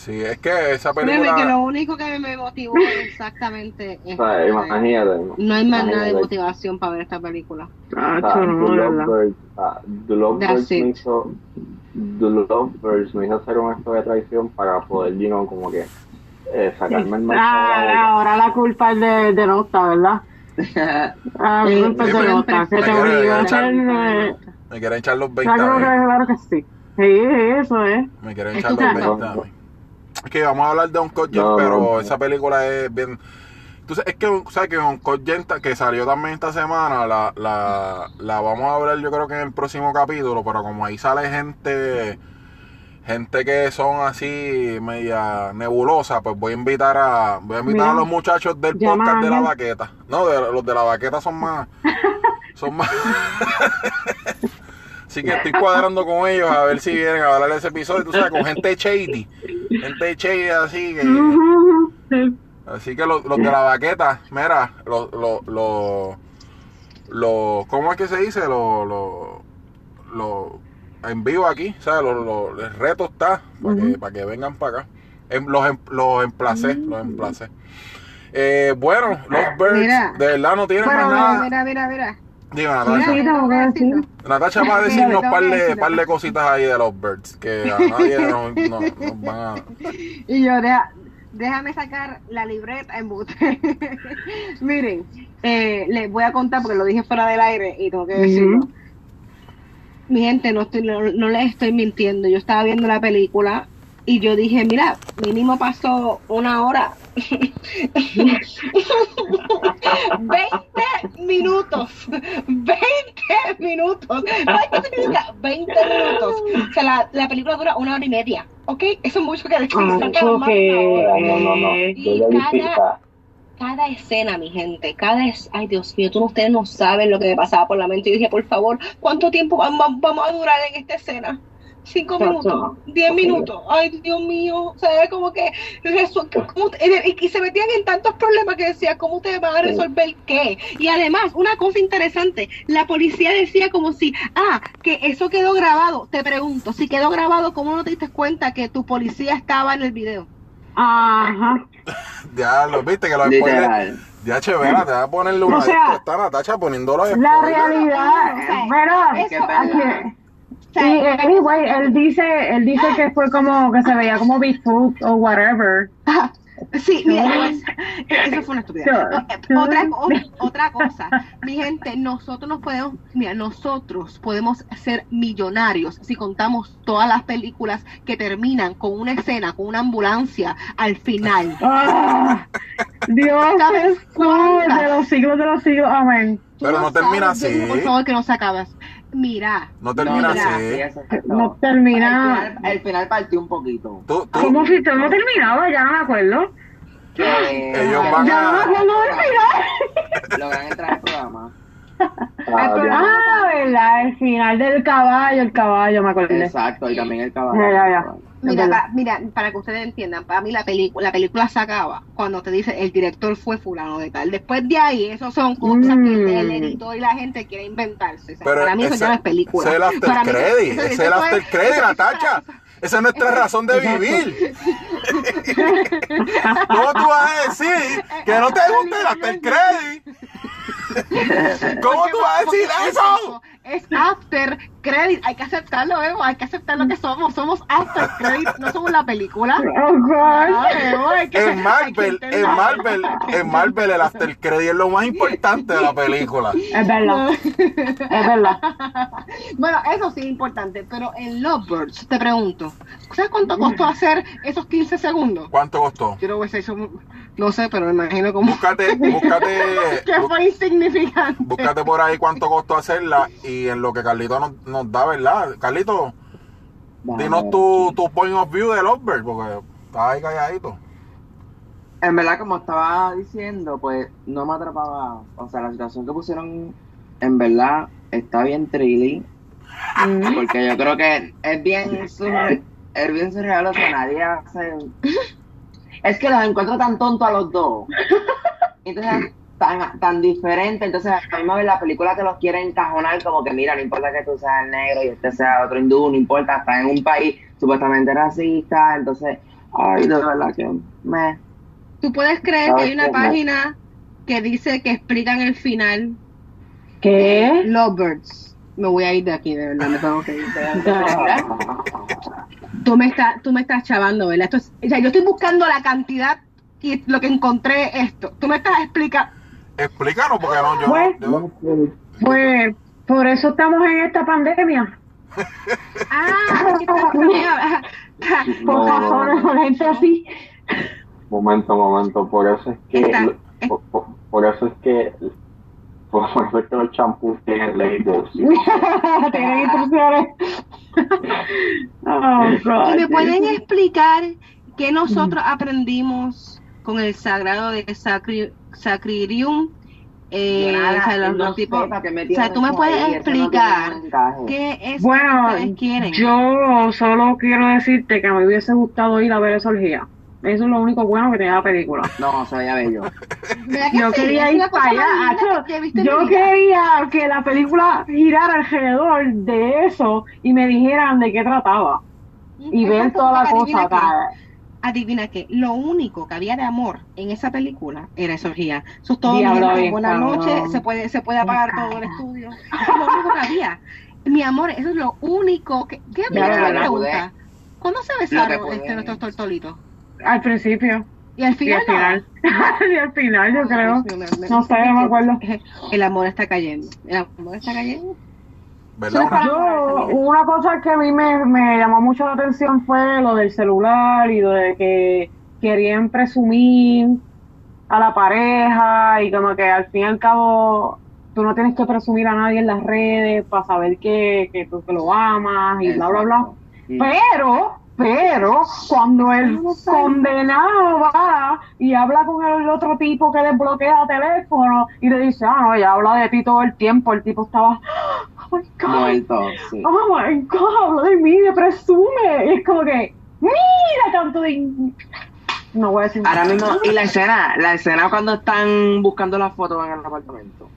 A: Sí, es que esa
B: Créeme que lo
A: película.
B: único que me motivó exactamente es.
E: O sea, imagínate.
B: No hay más nada de motivación para ver esta película.
E: O sea,
C: no,
E: The. Lovebirds, ah,
B: it.
E: me hizo The Lovebirds me hizo hacer un acto de traición para poder, you know, como que eh, sacarme el.
C: Ah, ahora la culpa es de, de Nota, ¿verdad? *laughs* Ah, la
B: Sí,
C: culpa es de Nota, que
A: me
C: te
A: quiere
C: obligó a
A: echar-
C: hacer... eh,
A: Me quieren echar los 20
C: Claro que, sí. Sí, eso es.
A: Me quieren echar los
B: culpa.
A: 20 a mí. Es que vamos a hablar de Uncut Gems,
E: No,
A: pero
E: no.
A: esa película es bien. Entonces, es que, ¿sabes que Uncut Gems, que salió también esta semana, la, la, la vamos a hablar yo creo que en el próximo capítulo, pero como ahí sale gente. Gente que son así media nebulosa, pues voy a invitar a voy a invitar
C: Mira,
A: a los muchachos del podcast
C: a
A: de la baqueta. No, de, los de la baqueta son más son más *laughs* Así que estoy cuadrando con ellos a ver si vienen a hablar de ese episodio, tú sabes, con gente shady. Gente shady así que. Así que los, los de la baqueta, mira, los, los, los, los- ¿cómo es que se dice? Los, los, los- en vivo aquí, ¿sabes? Los, los- el reto está para que, para que vengan para acá. Em- Los, em- los emplacé, los emplacé. Eh, bueno, los birds,
B: Mira.
A: de verdad no tienen
B: Bueno,
A: más nada.
B: mira, mira, mira.
A: Dime, Natacha.
C: sí,
A: va a decirnos
B: tengo
A: par de, par de cositas ahí de los birds, que a nadie *laughs* nos, nos- nos van a...
B: Y yo, deja- déjame sacar la libreta en bote. *laughs* Miren, eh, les voy a contar porque lo dije fuera del aire y tengo que decirlo.
C: Ujú.
B: Mi gente, no, estoy, no, no les estoy mintiendo. Yo estaba viendo la película y yo dije, mira, mínimo pasó una hora. *laughs* 20 minutos. 20 minutos. ¿Sabes qué significa 20 minutos? O sea, la, la película dura una hora y media. ¿Ok? Eso es mucho que.
C: Ah,
B: saca más de una hora.
C: ok.
E: No, no, no.
B: Y cada escena, mi gente, cada es, ay Dios mío, tú ustedes no saben lo que me pasaba por la mente. Yo dije, por favor, ¿cuánto tiempo vamos, vamos a durar en esta escena? Cinco minutos, diez minutos, ay Dios mío, o sea, como que ¿cómo te- y, y se metían en tantos problemas que decía, ¿cómo ustedes van a resolver qué? Y además, una cosa interesante, la policía decía como si, ah, que eso quedó grabado. Te pregunto, si quedó grabado, ¿cómo no te diste cuenta que tu policía estaba en el video?
C: Ajá. *laughs*
A: Ya lo viste que spoilers...
D: Literal.
A: Ya chévere, te va a ponerle una
C: O sea,
A: esto, está Natacha poniendo los
C: La realidad,
B: O
C: Y anyway, él dice, él dice que fue como que se veía como Bigfoot o whatever. *laughs*
B: Sí, mira, eso fue una estupidez. Otra, otra cosa, mi gente, nosotros nos podemos, mira, nosotros podemos ser millonarios si contamos todas las películas que terminan con una escena, con una ambulancia al final. *laughs*
C: Ah, Dios
B: ¿Sabes
C: Jesús, de los siglos de los siglos, amén.
A: Pero no termina
B: sabes,
A: así.
B: Por favor, que no se acabas. Mira,
A: No termina
B: Mira,
A: así.
C: No termina.
D: El final, el final partió un poquito.
A: Tú, tú,
C: Como si todo no terminaba, ya no me acuerdo.
D: Que
A: Ellos van
C: Ya no me acuerdo del final.
D: logran entrar al programa. *laughs*
E: Ah.
C: Ah, verdad, el final del caballo, el caballo, me acordé.
D: Exacto, y también el caballo.
C: Ya, ya, ya.
B: Mira, pa- mira, para que ustedes entiendan, para mí la película, la película se acaba cuando te dice el director fue fulano de tal. Después de ahí, eso son cosas
C: Mm.
B: que el editor y la gente quiere inventarse. O sea,
A: Pero
B: para mí eso
A: ese-
B: ya no es película.
A: ese es el after credit, es el after credit,
B: eso-
A: Natacha. Esa es nuestra razón de vivir. *laughs* ¿Cómo tú vas a decir que no te gusta el after credit? ¿Cómo tú vas a decir eso?
B: Es after credit, hay que aceptarlo, Evo, hay que aceptar lo que somos. Somos after credit, no somos la película. *laughs*
C: Oh, God.
B: Ah, Evo, hay que-
A: En Marvel, en Marvel, en Marvel el after credit es lo más importante de la película.
C: Es verdad, es verdad. *laughs*
B: Bueno, eso sí es importante, pero en Lovebirds, te pregunto, ¿sabes cuánto costó hacer esos 15 segundos?
A: ¿Cuánto costó?
B: Yo no eso, no sé, pero me imagino como
A: Búscate, búscate, *laughs*
B: que fue insignificante.
A: búscate por ahí cuánto costó hacerla y en lo que Carlito nos, nos da, ¿verdad? Carlito, dinos tu, tu point of view de Lovebird, porque estás ahí calladito.
D: En verdad, como estaba diciendo, pues no me atrapaba. O sea, la situación que pusieron, en verdad, está bien trilly. Porque yo creo que es bien surreal. Es bien surreal, o sea, nadie hace. *laughs* Es que los encuentro tan tontos a los dos. Entonces, tan, tan diferentes. Entonces, a la misma vez la película te los quiere encajonar, como que mira, no importa que tú seas negro y este sea otro hindú, no importa, estás en un país supuestamente racista. Entonces, Ay, de verdad que me.
B: Tú puedes creer que hay una página que dice que explican el final.
C: ¿Qué?
B: Lovebirds. Me voy a ir de aquí, de verdad, me tengo que ir. de verdad. *laughs* Tú me estás, tú me estás chavando, ¿verdad? Esto es- o sea, yo estoy buscando la cantidad y lo que encontré es esto. Tú me estás explicando.
A: Explícanos, porque no, yo,
C: Pues,
A: yo-
C: Pues por eso estamos en esta pandemia. *laughs*
B: Ah.
C: Por
E: No, no,
C: razones,
E: no.
C: por gente así.
E: Momento, momento, por eso es que,
B: Está-
E: por, por- por eso es que, por eso es que los champús tienen labels. *laughs*
C: Tienen instrucciones. *laughs* Oh, God.
B: ¿Y me pueden explicar qué nosotros aprendimos con el sagrado de Sacri- Sacririum? Eh,
D: Yo nada,
B: o sea, los,
D: no
B: los tipos- o sea, tú me puedes
D: ahí, no
B: explicar qué es
C: Bueno,
B: lo que ustedes quieren.
C: yo solo quiero decirte que me hubiese gustado ir a ver esa orgía. Eso es lo único bueno que tenía la película.
D: No, se veía bello.
B: ¿Verdad que
C: Yo
B: sí?
C: quería ir para allá.
B: que
C: Yo quería que la película girara alrededor de eso y me dijeran de qué trataba. Y ver toda la cosa.
B: Adivina que lo único que había de amor en esa película era esa orgía. Eso es todo,
C: bien
B: Buenas
C: cabrón.
B: noches, se puede, se puede apagar todo el estudio. Eso es lo único que había. Mi amor, eso es lo único que... ¿Qué mira
C: ya,
B: la
C: ya,
B: pregunta? ¿Cuándo se besaron este, nuestros tortolitos?
C: Al principio.
B: Y al
C: Y
B: final
C: al final. y *laughs* al final, yo creo.
B: no. Me-
C: No sé, no me acuerdo. *laughs*
B: El amor está cayendo. El amor está cayendo.
C: Yo, una cosa que a mí me, me llamó mucho la atención fue lo del celular y lo de que querían presumir a la pareja y como que al fin y al cabo tú no tienes que presumir a nadie en las redes para saber que, que tú que lo amas y bla, bla, bla.
D: Sí.
C: Pero, pero, cuando el condenado va y habla con el otro tipo que desbloquea teléfono y le dice, ah, no, ella habla de ti todo el tiempo, el tipo estaba, oh my God,
D: Muerto, sí.
C: oh my God, habla de mí, me presume. Y es como que, mira, tanto de... No voy a decir
D: Ahora
C: nada.
D: mismo, y la escena, la escena cuando están buscando las fotos en el apartamento.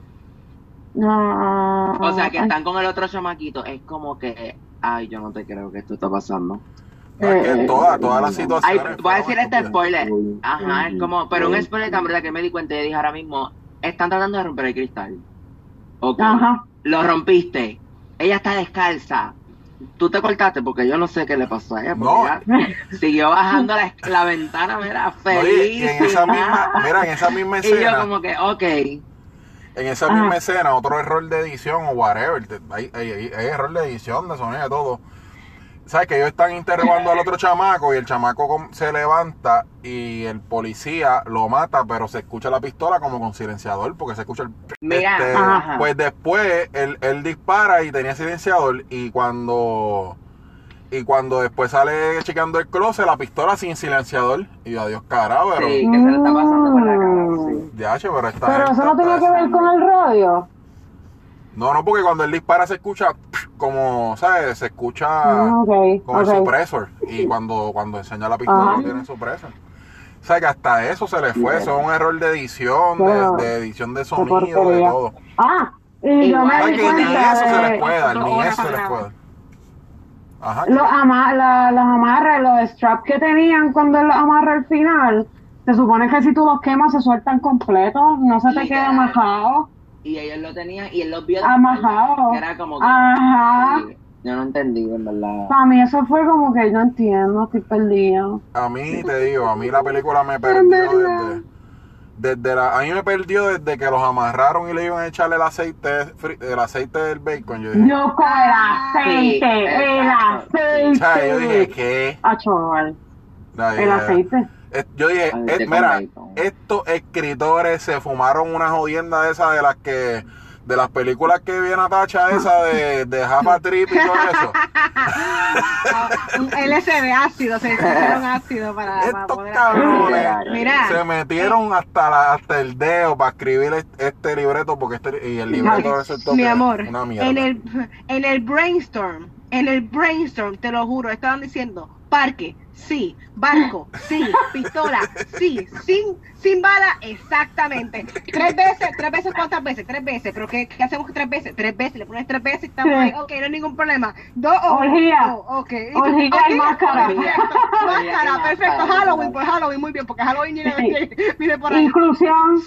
C: No.
D: O sea, que están con el otro chamaquito. Es como que, ay, yo no te creo que esto está pasando.
C: Eh,
A: todas, las
D: Ay, voy a decir este spoiler. Ajá, es como, pero un spoiler tan verdad que me di cuenta y dije ahora mismo, están tratando de romper el cristal. Ok.
C: Ajá.
D: Lo rompiste. Ella está descalza. Tú te cortaste porque yo no sé qué le pasó a ella. porque
A: No.
D: ella siguió bajando la, la ventana, mira, feliz.
A: y en esa misma, mira, en esa misma *laughs*
D: y yo
A: escena,
D: como que, ok.
A: en esa
C: Ajá.
A: misma escena, otro error de edición o whatever, te- hay, hay, hay- hay error de edición, de sonido, de todo. ¿Sabes? Que ellos están interrogando al otro chamaco y el chamaco se levanta y el policía lo mata, pero se escucha la pistola como con silenciador porque se escucha el...
D: Mira,
A: Este,
D: ajá.
A: pues después él, él dispara y tenía silenciador y cuando y cuando después sale chequeando el closet la pistola sin silenciador y yo, adiós carajo pero
D: Sí, que se le está pasando por la cara.
C: Mm.
D: sí.
A: ya, che, pero está
C: Pero eso no tenía que ver con el radio.
A: no no porque cuando él dispara se escucha como sabes se escucha
C: Ah,
A: con el supresor y cuando cuando enseña la pistola
C: Ajá.
A: no tiene supresor o sea que hasta eso se le fue, eso es un error de edición, de, de edición de sonido, de todo.
C: Ah, y yo me
A: O sea
C: di
A: que ni
C: cuenta
A: eso se les
C: de
A: puede dar, ni eso se les puede dar. Ajá.
C: los, ama la- los amarres, los straps que tenían cuando los amarra al final. Se supone que si tú los quemas se sueltan completos, no se te queda
D: ya. Y ellos lo tenían, y él los vio
C: Amajado.
D: Que era como que.
C: Ajá.
D: sí, yo no entendí, en verdad.
C: Para mí eso fue como que yo entiendo, estoy perdida.
A: A mí, te digo, a mí la película me perdió desde, desde la, a mí me perdió desde que los amarraron y le iban a echarle el aceite, el aceite del bacon. Yo dije,
C: Yo con el aceite,
D: Sí,
C: el
D: exacto.
A: o sea, yo dije,
C: aceite.
A: ¿qué?
C: Ah, chaval,
A: No,
C: el aceite.
A: Yo dije, mira, estos escritores se fumaron una jodienda de esas de las que, de las películas que viene a tacha esa de, de Jaffa Trip y todo eso. *laughs*
B: Un LSD ácido, se pusieron ácido para, para
A: Estos
B: poder
A: cabrones
B: Mira,
A: se metieron hasta la, hasta el dedo para escribir est- este libreto porque este y el libreto
B: Ay,
A: resultó
B: mi amor,
A: una mierda.
B: en el, en el brainstorm en el brainstorm, te lo juro, estaban diciendo parque, sí, barco, sí, pistola, sí, sin, sin bala, exactamente. Tres veces, tres veces, ¿cuántas veces? Tres veces, pero ¿qué, qué hacemos tres veces? Tres veces, le pones tres veces y estamos
C: Sí.
B: ahí, ok, no hay ningún problema. Dos o
C: Orgía.
B: oh, ok.
C: Orgía y
B: Ok,
C: máscara.
B: perfecto,
D: y
B: Máscara, perfecto.
D: máscara.
B: Halloween, por Halloween, muy bien, porque Halloween viene,
C: Sí. *laughs*
B: viene por ahí.
C: Inclusión.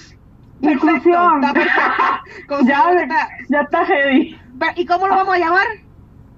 B: Perfecto,
C: Inclusión.
B: está perfecto. *laughs*
C: Ya,
B: está-
C: ya está ready.
B: ¿Y cómo lo vamos a llamar?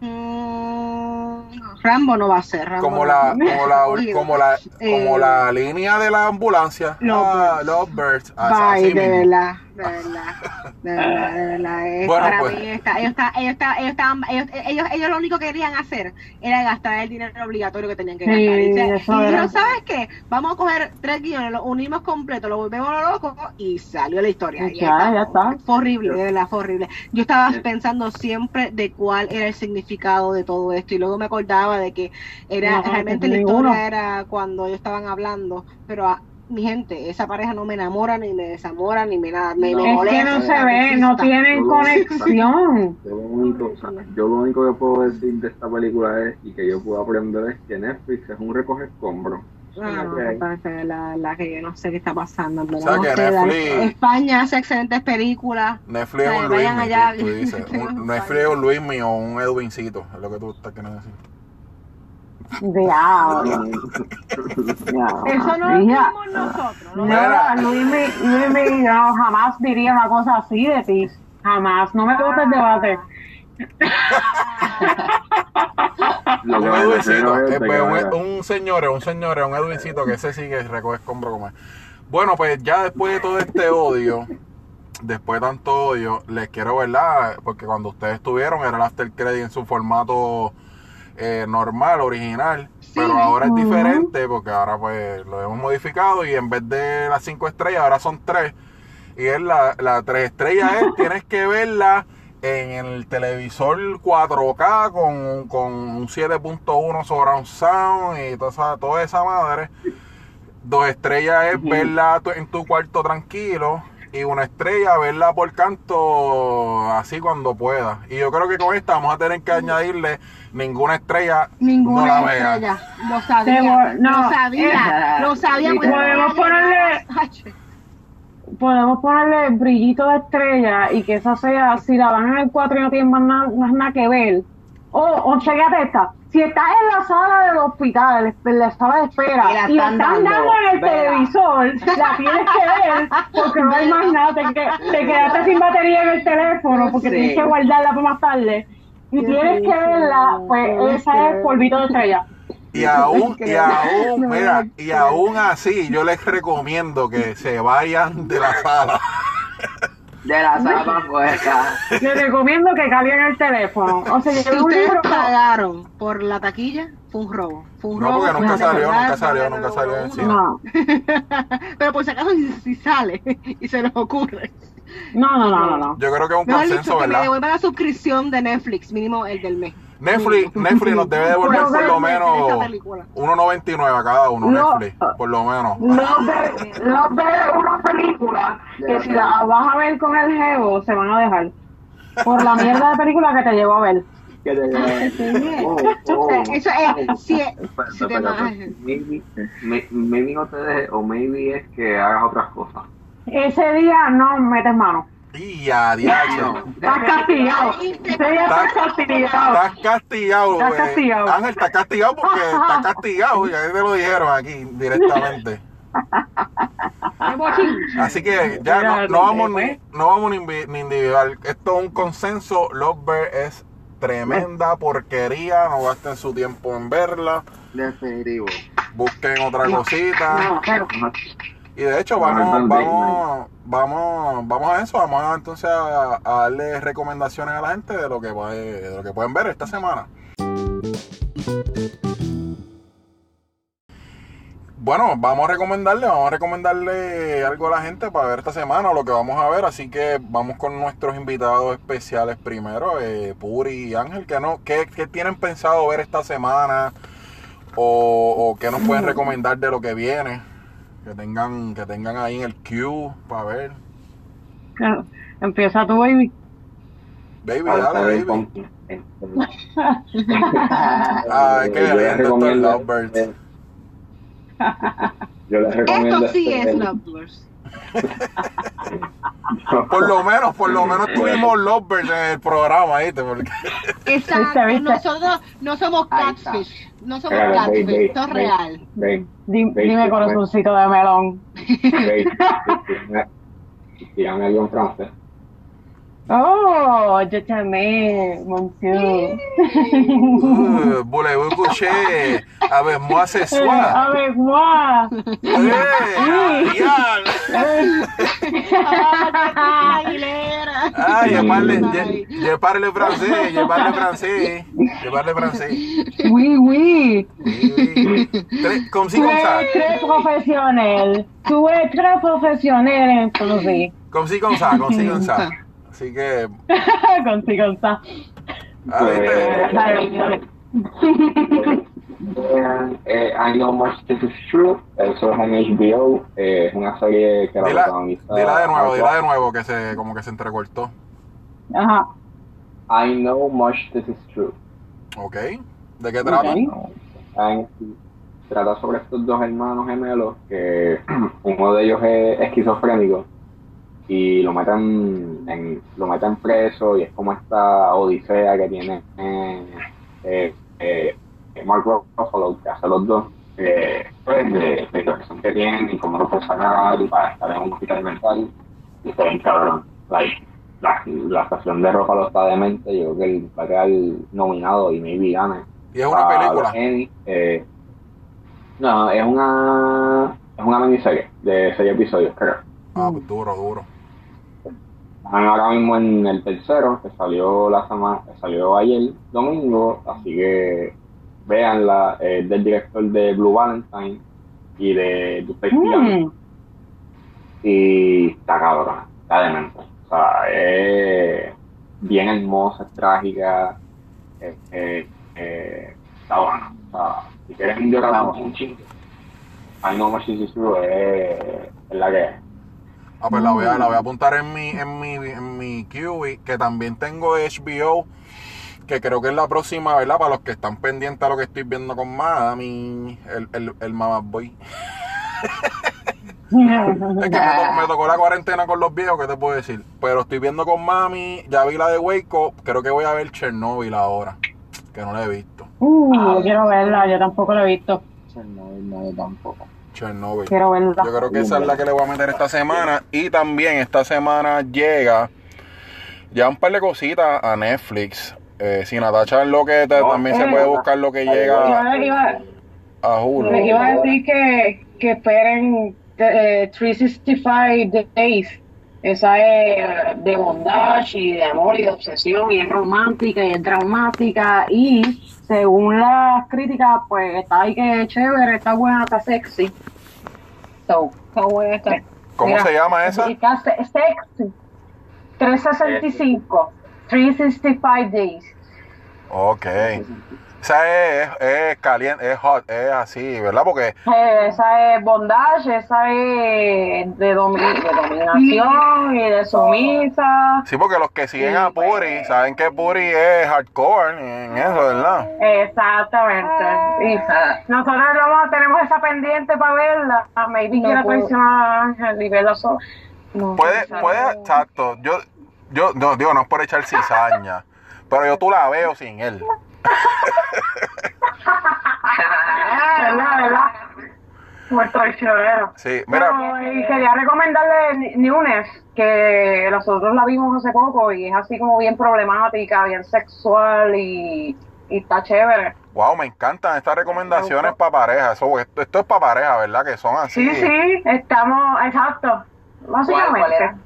B: Mm, Rambo no va a ser. Rambo
A: Como
B: no.
A: la, como la, como la, como
B: eh,
A: la línea de la ambulancia. Ah,
B: Lovebirds.
A: Lovebirds. Ah,
B: Bye,
A: así
B: de
A: mismo.
B: verdad, de verdad, de verdad, de verdad. Es
A: Bueno,
B: para
A: pues.
B: mí está, ellos, está- ellos, está- ellos, estaban, ellos, ellos, ellos lo único que querían hacer era gastar el dinero obligatorio que tenían que
C: Sí,
B: gastar. Y, se- y dijeron, ¿sabes qué? Vamos a coger tres guiones, los unimos completos, lo volvemos a lo loco y salió la historia. Y
C: Ya, ya está.
B: Fue horrible, de verdad, fue horrible. Yo estaba pensando siempre de cuál era el significado de todo esto y luego me acordaba de que era
C: No,
B: realmente la
C: ninguno.
B: historia era cuando ellos estaban hablando, pero a- mi gente, esa pareja no me enamora ni me desamora ni me nada, me,
D: No,
B: me
C: Es que
B: molesta,
C: no se ve, no tienen conexión.
F: Yo lo, único, o sea, yo lo único que puedo decir de esta película es, y que yo puedo aprender es que Netflix es un recoge escombros.
B: Ah, no, la, la que yo no sé qué está pasando. en verdad,
A: O sea,
B: no
A: que
B: sé, la-
A: Netflix-
B: España hace excelentes películas.
A: Netflix es un
B: allá.
A: tú dices. Un- *laughs* Netflix es un Luis mío o un Edwincito, es lo que tú estás queriendo decir.
C: Diablo. *laughs* Diablo.
B: Eso no lo
C: Mira,
B: nosotros. ¿no?
A: Mira.
C: No, Luis, mi- Luis, mi- yo jamás diría una cosa así de ti. Jamás. No me gusta el debate.
F: Lo
A: Un
F: que me
A: Edwincito,
F: refiero es
A: eh, pues,
F: que,
A: un,
F: mira,
A: un señor, un señor, un Edwincito que ese sí que recoge escombro como es. Bueno, pues ya después de todo este odio, después de tanto odio, les quiero, ¿verdad? Porque cuando ustedes estuvieron era el after credit en su formato eh, normal, original, pero ahora es diferente porque ahora pues lo hemos modificado y en vez de las cinco estrellas ahora son tres. Y es la, la tres estrellas es, *laughs* tienes que verla en el televisor 4K con, con un 7.1 surround sound y toda esa, toda esa madre. Dos estrellas es verla tu- en tu cuarto tranquilo. Y una estrella verla por canto así cuando pueda. Y yo creo que con esta vamos a tener que añadirle ninguna estrella.
B: Ninguna
A: no la
B: estrella. Lo sabía.
C: No.
B: Lo sabía. Lo sabía.
C: Podemos ponerle- Podemos ponerle brillito de estrella y que esa sea, si la van en el 4 y no tienen más nada, más nada que ver. O, o chequéate esta. Si estás en la sala del hospital, en la sala de espera,
D: Y la
C: y la
D: están dando,
C: dando en el
D: vela.
C: televisor, la tienes que ver porque no hay más nada. Te, que- te quedaste sin batería en el teléfono porque
D: Sí.
C: tienes que guardarla para más tarde. Y
B: Qué
C: tienes que verla, pues esa es polvito de estrella.
A: Y aún, y aún,
B: No,
A: mira,
B: no,
A: y aún así yo les recomiendo que se vayan de la sala. *laughs*
D: de la *laughs* sala para afuera.
C: Les recomiendo que cambien el teléfono. O sea,
B: Si ustedes
C: libro.
B: pagaron por la taquilla, fue un robo. Fue un
A: No,
B: robo.
A: porque nunca salió, nunca salió, nunca salió en
B: uno.
A: cine.
C: No, *laughs*
B: Pero por si acaso si, si sale *laughs* y se les ocurre.
C: No, no, no, no. no.
A: Yo creo que es un
B: Mejor dicho,
A: consenso,
B: que me devuelvan la suscripción de Netflix, mínimo el del mes.
A: Netflix, Netflix nos debe devolver por lo menos
B: Esa película.
A: 1.99 a cada uno,
C: No.
A: Netflix, por lo menos.
C: Los de, los de una película que si la vas a ver con el jevo se van a dejar. Por la mierda de película que te llevó a ver.
F: que te- Oh,
B: O
F: oh.
B: Eso es, si,
F: Espera,
B: si te
F: espera,
B: vas-
F: espera. Maybe, may- maybe no te deje, o maybe es que hagas otras cosas.
C: Ese día no metes mano.
A: Y ya, diacho.
C: Estás castigado. Ese día estás castigado.
A: Estás castigado,
C: Estás
A: güey.
C: castigado.
A: Ángel, estás castigado porque estás *laughs* castigado. Ya te lo dijeron aquí directamente. Así que ya no, no vamos ni, no vamos ni, individual. Esto es un consenso. Lovebird es tremenda porquería. No gasten su tiempo en verla.
D: Definitivo.
A: Busquen otra cosita.
C: No, pero
A: Y de hecho, vamos, vamos, vamos, vamos a eso. Vamos a, entonces a, a darle recomendaciones a la gente de lo que puede- de lo que pueden ver esta semana. Bueno, vamos a recomendarle, vamos a recomendarle algo a la gente para ver esta semana lo que vamos a ver. Así que vamos con nuestros invitados especiales primero, eh, Puri y Ángel. ¿qué, no, qué, qué tienen pensado ver esta semana? O, o qué nos pueden recomendar de lo que viene? Que tengan, que tengan ahí en el queue para ver.
C: empieza tu baby.
A: Baby,
F: Ah,
A: dale, baby.
F: con-
A: Ay, qué lindo
E: recomiendo
A: lovebirds.
E: Yo les recomiendo
B: Esto sí
E: este-
B: es Lovebirds. *laughs*
A: Por lo menos, por lo menos tuvimos lovebirds en el programa, ¿viste? Porque
B: Exacto, *laughs* nosotros no somos catfish, no somos
E: Espérate,
B: catfish,
E: ve,
B: esto es real.
E: ve,
C: Di-
E: ve,
C: dime
E: ve,
C: corazoncito de melón.
E: algo en francés.
C: Oh, yo también, monsieur.
A: uh, voulez-vous coucher avec moi ce soir?
C: Avec moi.
A: Diane.
B: Aguilera.
A: Ah, français, je parle français, je parle français.
C: Oui, oui.
A: Oui, oui. Très- Comme si, ça.
C: eres très eres très profesional, entonces.
A: Comme si, comme ça, comme si, comme ça. Así que,
C: Consigo está.
A: ah, ¿viste?
E: Eh, I Know Much This Is True, eso es en HBO, eh, es una serie que la
A: Dila,
E: protagoniza
A: dila de nuevo, dila de nuevo, que se, como que se entrecortó.
C: Ajá.
E: I Know Much This Is True.
A: ¿Ok? ¿De qué trata?
C: Ok.
E: En- trata sobre estos dos hermanos gemelos que *clears throat* uno de ellos es esquizofrénico y lo meten en, lo meten preso y es como esta odisea que tiene eh, eh, Mark Ruffalo que hace los dos eh, pues, de, de la presión que tienen y cómo lo puede sacar y para estar en un hospital mental y se ven cabrón like, la, la actuación de Ruffalo está demente yo creo que él va a quedar nominado y maybe gane
A: Y es una
E: a
A: película.
E: eh, no, es una es una miniserie de seis episodios, creo.
A: Ah, pues duro, duro.
E: Están ahora mismo en el tercero, que salió la semana, que salió ayer, domingo, así que véanla, es del director de Blue Valentine y de Duplex
C: Mm.
E: y está cabrón, está demente. O sea, es bien hermosa, es trágica, está bueno. O sea, si quieres un llorar un chingo, I know much is true, es, es la que es.
A: Ah, pues la voy a, la voy a apuntar en mi, en mi, en mi QB, que también tengo HBO, que creo que es la próxima, ¿verdad? Para los que están pendientes a lo que estoy viendo con Mami, el, el, el Mama Boy. Es que me, to- me tocó la cuarentena con los viejos, ¿qué te puedo decir? Pero estoy viendo con Mami, ya vi la de Waco, creo que voy a ver Chernobyl ahora, que no la he visto.
C: Uh, yo quiero verla, yo tampoco la he visto.
D: No, no, yo tampoco.
A: Chernobyl.
C: Quiero verla.
A: Yo creo que esa es la que le voy a meter esta semana. Y también esta semana llega ya un par de cositas a Netflix. Eh, si Natacha es lo que te-
E: No,
A: también se
C: eh,
A: puede buscar lo que llega
C: iba,
A: a Hulu.
C: les iba a decir que, que esperen eh, 365 Days. Esa es de bondage y de amor y de obsesión y es romántica y es dramática y según las críticas pues está ahí que es chévere, está buena, está sexy. So, está buena, está.
A: ¿Cómo
C: Mira,
A: se llama esa?
C: Está se- sexy. 365. 365 Days.
A: Ok. Esa es, es caliente, es hot, es así, ¿verdad? Porque
C: Eh, esa es bondage, esa es de, domi- de dominación y de sumisa.
A: sí, porque los que siguen a Puri saben que Puri es hardcore en eso, ¿verdad?
C: Exactamente. Y nosotros vamos, tenemos esa pendiente para verla. A Maybe
B: No
C: quiera traicionar a Ángel y verla sola. No,
A: Puede, puede, exacto. Yo, yo, no, digo, no es por echar cizaña, pero yo tú la veo sin él.
C: ¿Verdad, verdad? Muy traicionero.
A: Sí, mira,
C: y quería recomendarle Nunes, que nosotros la vimos hace poco y es así como bien problemática, bien sexual y, y está chévere.
A: wow, me encantan estas recomendaciones para pareja. Eso, esto, esto es para pareja, ¿verdad? Que son así.
C: Sí, sí, estamos, exacto. Básicamente.
D: cuál?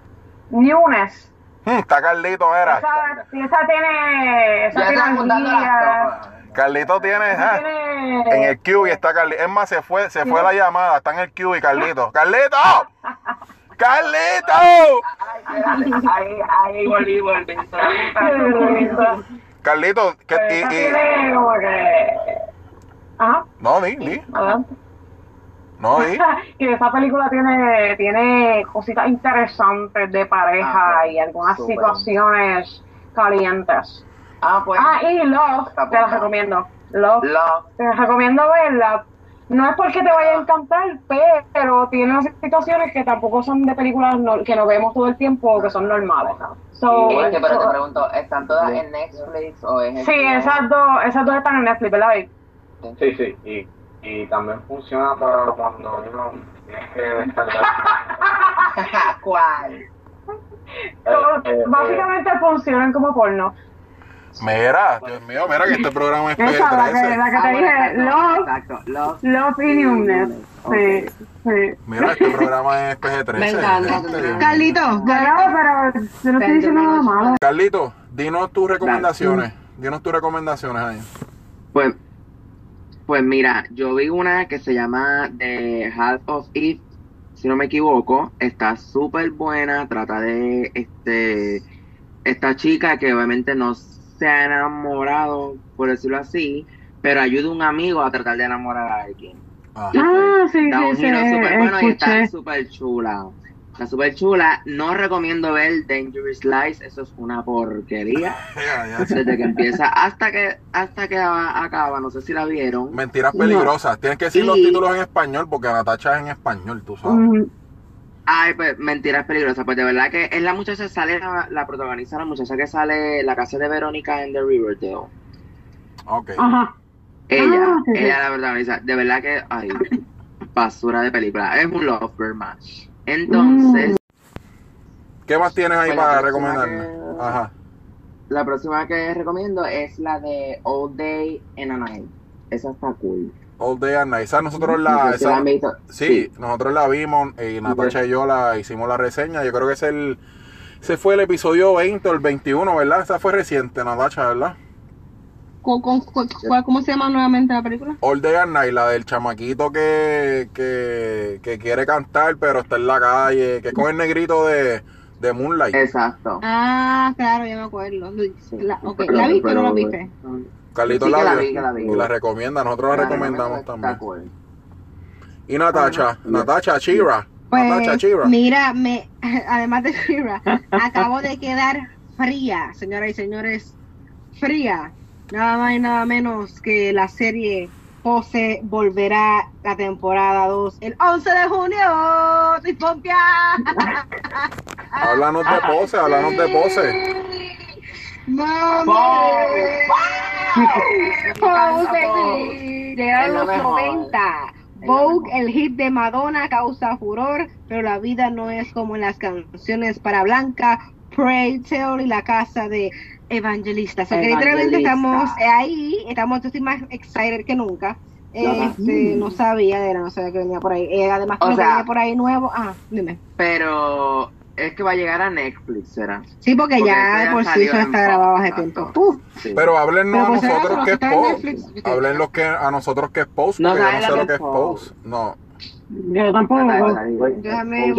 C: Nunes.
A: Hmm, está Carlito, mira.
C: Esa, esa tiene. Esa
D: Ya
C: tiene.
A: Carlito tiene, ah,
C: tiene-
A: en el Q y está Carlito. Es más, se fue, se fue la llamada, está en el Q y Carlito. *laughs* ¡Carlito! *laughs* ¡Carlito!
C: Ahí, ahí volví, volví. *laughs*
A: Carlito, ¿qué, y, y-
C: que. Ajá,
A: no, di,
C: adelante.
A: No, di.
C: que esa película tiene, tiene cositas interesantes de pareja
D: Ah,
C: y algunas situaciones calientes.
D: Ah, pues.
C: Ah, y Love, te la recomiendo. Love,
D: Love.
C: te recomiendo verla. No es porque te vaya a encantar, pero tiene unas situaciones que tampoco son de películas no- que no vemos todo el tiempo o que son normales. So,
D: Y es que, pero te pregunto, ¿están todas en Netflix o es
C: sí, esas dos, esas dos están en Netflix, ¿verdad?
E: Sí, sí, y, y también funciona para cuando uno tiene que descargar. *laughs*
D: ¿Cuál?
C: Todo-
E: eh,
C: básicamente funcionan como porno.
A: Mira, Dios mío, mira que este programa es
C: Esa, la que,
A: PG-13.
C: la que
D: Ah,
C: te dije,
D: exacto,
C: Love,
D: Love.
C: Love y Newness. Sí, sí.
A: Mira, este programa es PG-13.
B: Me encanta.
A: Este.
B: Carlito,
C: Bueno, pero yo no estoy diciendo nada malo.
A: Carlito, dinos tus recomendaciones. Dinos tus recomendaciones ahí.
D: Pues, pues mira, yo vi una que se llama The Half of It, si no me equivoco. Está súper buena. Trata de este esta chica que obviamente no se ha enamorado, por decirlo así, pero ayuda a un amigo a tratar de enamorar a alguien.
A: Ajá.
C: Ah, sí, sí,
D: giro
C: sí,
D: súper bueno y está súper chula. Está súper chula. No recomiendo ver Dangerous Lies, eso es una porquería. *laughs* Desde que empieza hasta que hasta que acaba, no sé si la vieron.
A: Mentiras peligrosas. Tienes que decir los títulos en español porque Natacha es en español, tú sabes.
C: Ujú.
D: Ay, pues mentiras peligrosas. Pues de verdad que es la muchacha, sale la, la protagoniza la muchacha que sale la casa de Verónica en The Riverdale.
A: Ok.
C: Ajá.
D: Ella,
C: Ah, sí, sí.
D: ella la protagoniza. De verdad que, ay, basura de película. Es un Lovebird match. Entonces,
A: ¿Qué más tienes ahí
D: Pues
A: para recomendarme?
D: que-
A: Ajá.
D: la próxima que recomiendo es la de All Day and a Night. Esa está cool.
A: All Day and Night. Esa nosotros
D: No
A: la... esa-
D: la han visto.
A: sí, nosotros la vimos y Natacha y yo la hicimos la reseña. Yo creo que es el... Ese fue el episodio 20 o el 21, ¿verdad? Esa fue reciente, Natacha, ¿verdad?
B: ¿Cu- cu- cu- cuál- ¿cómo se llama nuevamente la película?
A: All Day and Night, la del chamaquito que, que, que quiere cantar pero está en la calle, que es con el negrito de, de Moonlight.
D: Exacto.
B: Ah, claro, ya me acuerdo. La, ok,
D: Pero-
B: ¿la viste o no la
D: pero-
B: viste?
A: Carlito
D: Sí, que
A: la,
D: la vi, que la vi.
A: y la recomienda, nosotros la
D: La
A: recomendamos también.
D: cool.
A: Y Natacha, Natacha Chira, Natacha
B: Pues,
A: Chira.
B: mira, me, *laughs* además de Shira, acabo de quedar fría, señoras y señores, fría. Nada más y nada menos que la serie Pose volverá la temporada 2 el 11 de junio. ¡Estoy! *laughs*
A: Háblanos de pose, háblanos de pose.
B: ¡Mami! Pose,
D: Pose.
B: Llegaron los
D: mejor.
B: 90.
D: Es lo
B: Vogue, el hit de Madonna, causa furor, pero la vida no es como en las canciones para Blanca, Pray Tell y la casa de Evangelista. O sea, que literalmente estamos ahí, estamos, yo estoy más excited que nunca. Este, no sabía, era, no sabía que venía por ahí. Eh, además,
D: O
B: que
D: sea-
B: venía por ahí nuevo. Ah, dime.
D: Pero es que va a llegar a Netflix, ¿será?
B: Sí, porque,
D: Porque
B: ya
D: ya
B: de por sí eso está grabado hace tiempo.
D: Sí.
A: Pero háblennos
B: Pero
A: a nosotros que es post. Háblenlos que a nosotros que es post,
D: No
A: porque yo no sé
D: lo que es
A: post. No.
C: Yo tampoco.
B: Déjame.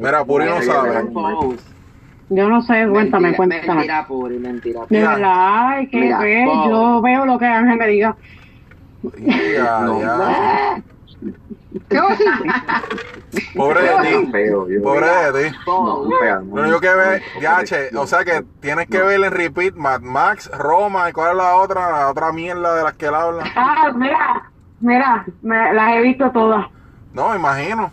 A: Mira, Puri no sabe.
C: Yo no sé, cuéntame,
D: Mentira,
C: cuéntame.
D: Mentira, Puri, mentira.
C: De
A: Mira.
C: verdad, ay, que
D: Mira,
C: yo veo lo que Ángel me diga.
A: Ya, *laughs*
D: No.
A: ya.
B: ¿Qué? *laughs*
A: Pobre de ti.
F: Feo, yo-
A: Pobre de ti.
F: No, no.
A: único que ve, ya, che, o sea que tienes que ver en repeat Mad Max, Roma y cuál es la otra, la otra mierda de las que él habla.
C: Ah, mira, mira, me, las he visto todas.
A: No, me imagino.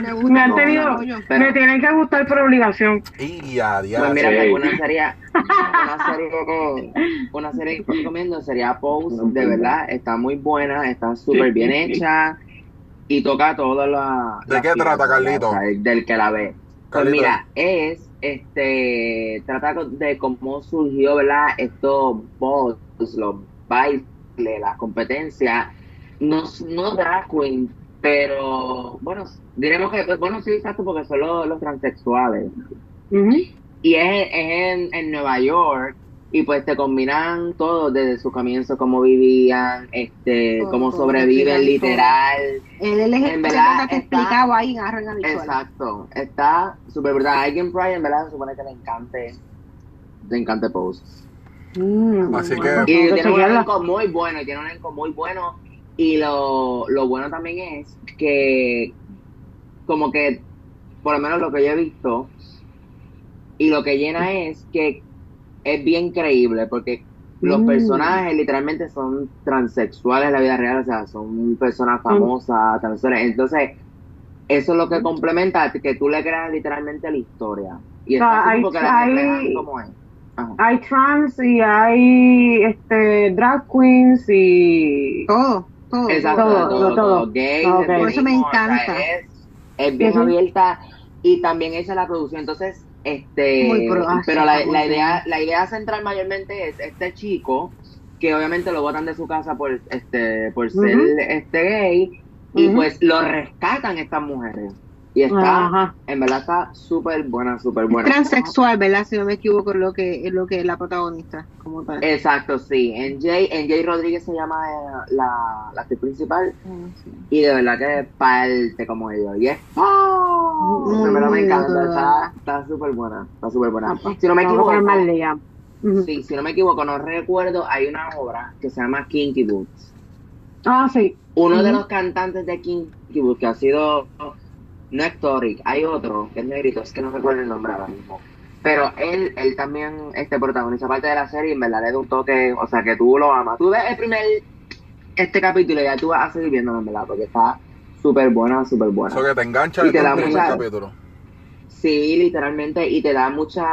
B: Me, gusta
C: Me han tenido.
D: Pero-
C: me tienen que gustar por obligación.
A: Y ya,
D: Pues
A: ya.
D: mira,
F: Sí.
D: una serie, una serie que, una serie que recomiendo sería Pose, de verdad, está muy buena, está súper bien hecha y toca todas las...
A: ¿De qué trata. Carlito?
D: O sea, del que la ve. Pues mira, es, este, trata de cómo surgió, ¿verdad? Estos bots, los bailes, las competencias, no, no drag queen, pero, bueno, diremos que, pues, bueno, sí, exacto, porque son los, los transexuales. Y es, es en, en Nueva York. Y pues te combinan todo desde su comienzo, cómo vivían, este,
B: Todo,
D: cómo
B: todo,
D: sobreviven
B: todo.
D: literal. En verdad,
B: que
D: está-
B: explicado ahí en.
D: Exacto. Está súper. A alguien ahí, en verdad, se supone que le encante, le encante Pose.
C: Mm,
A: Así que-
C: tengo
D: Y tiene un elenco muy bueno, y tiene un elenco muy bueno. Y lo, lo bueno también es que, como que, por lo menos lo que yo he visto, Y lo que llena es que es bien creíble porque los
C: Mm.
D: personajes literalmente son transexuales en la vida real, o sea, son personas famosas, transexuales. Entonces, eso es lo que complementa que tú le creas literalmente la historia. Y
C: O sea,
D: está
C: hay-
D: porque la como es. Ajá.
C: Hay trans y hay este drag queens y
B: Todo, todo.
D: Exacto,
C: Todo,
D: todo,
C: todo,
D: todo,
C: todo.
D: gay,
C: Ok.
B: Por eso me
D: feminismo, o sea,
B: encanta.
D: es, es bien abierta y también esa es la producción. Entonces, este,
B: Muy ah,
D: pero la, idea, la idea central mayormente es este chico que obviamente lo botan de su casa por este, por ser este gay y pues lo rescatan estas mujeres y está,
C: Ajá.
D: en verdad está súper buena, súper buena.
B: Transexual, ¿verdad? Si no me equivoco, es lo que es lo que es la protagonista, como tal.
D: Exacto, sí. En Jay, en Jay Rodríguez se llama eh, la, la actriz principal y de verdad que parte como ellos. Y es ¡oh! Verdad me encanta, está está súper buena, está súper buena.
C: Ah, pues,
D: Si no me equivoco, sí, si no me equivoco, no recuerdo, hay una obra que se llama Kinky Boots.
C: Ah, sí.
D: Uno de los cantantes de Kinky Boots que ha sido no es Toric, hay otro que es negrito, es que no recuerdo el nombre ahora mismo. Pero él, él también este protagoniza parte de la serie y en verdad le da un toque, o sea que tú lo amas. Tú ves el primer este capítulo y ya tú vas a seguir viéndolo en verdad, porque está súper buena, súper buena.
A: Eso que te engancha
D: Y te da mucha-
A: capítulo.
D: Sí, literalmente, y te da muchas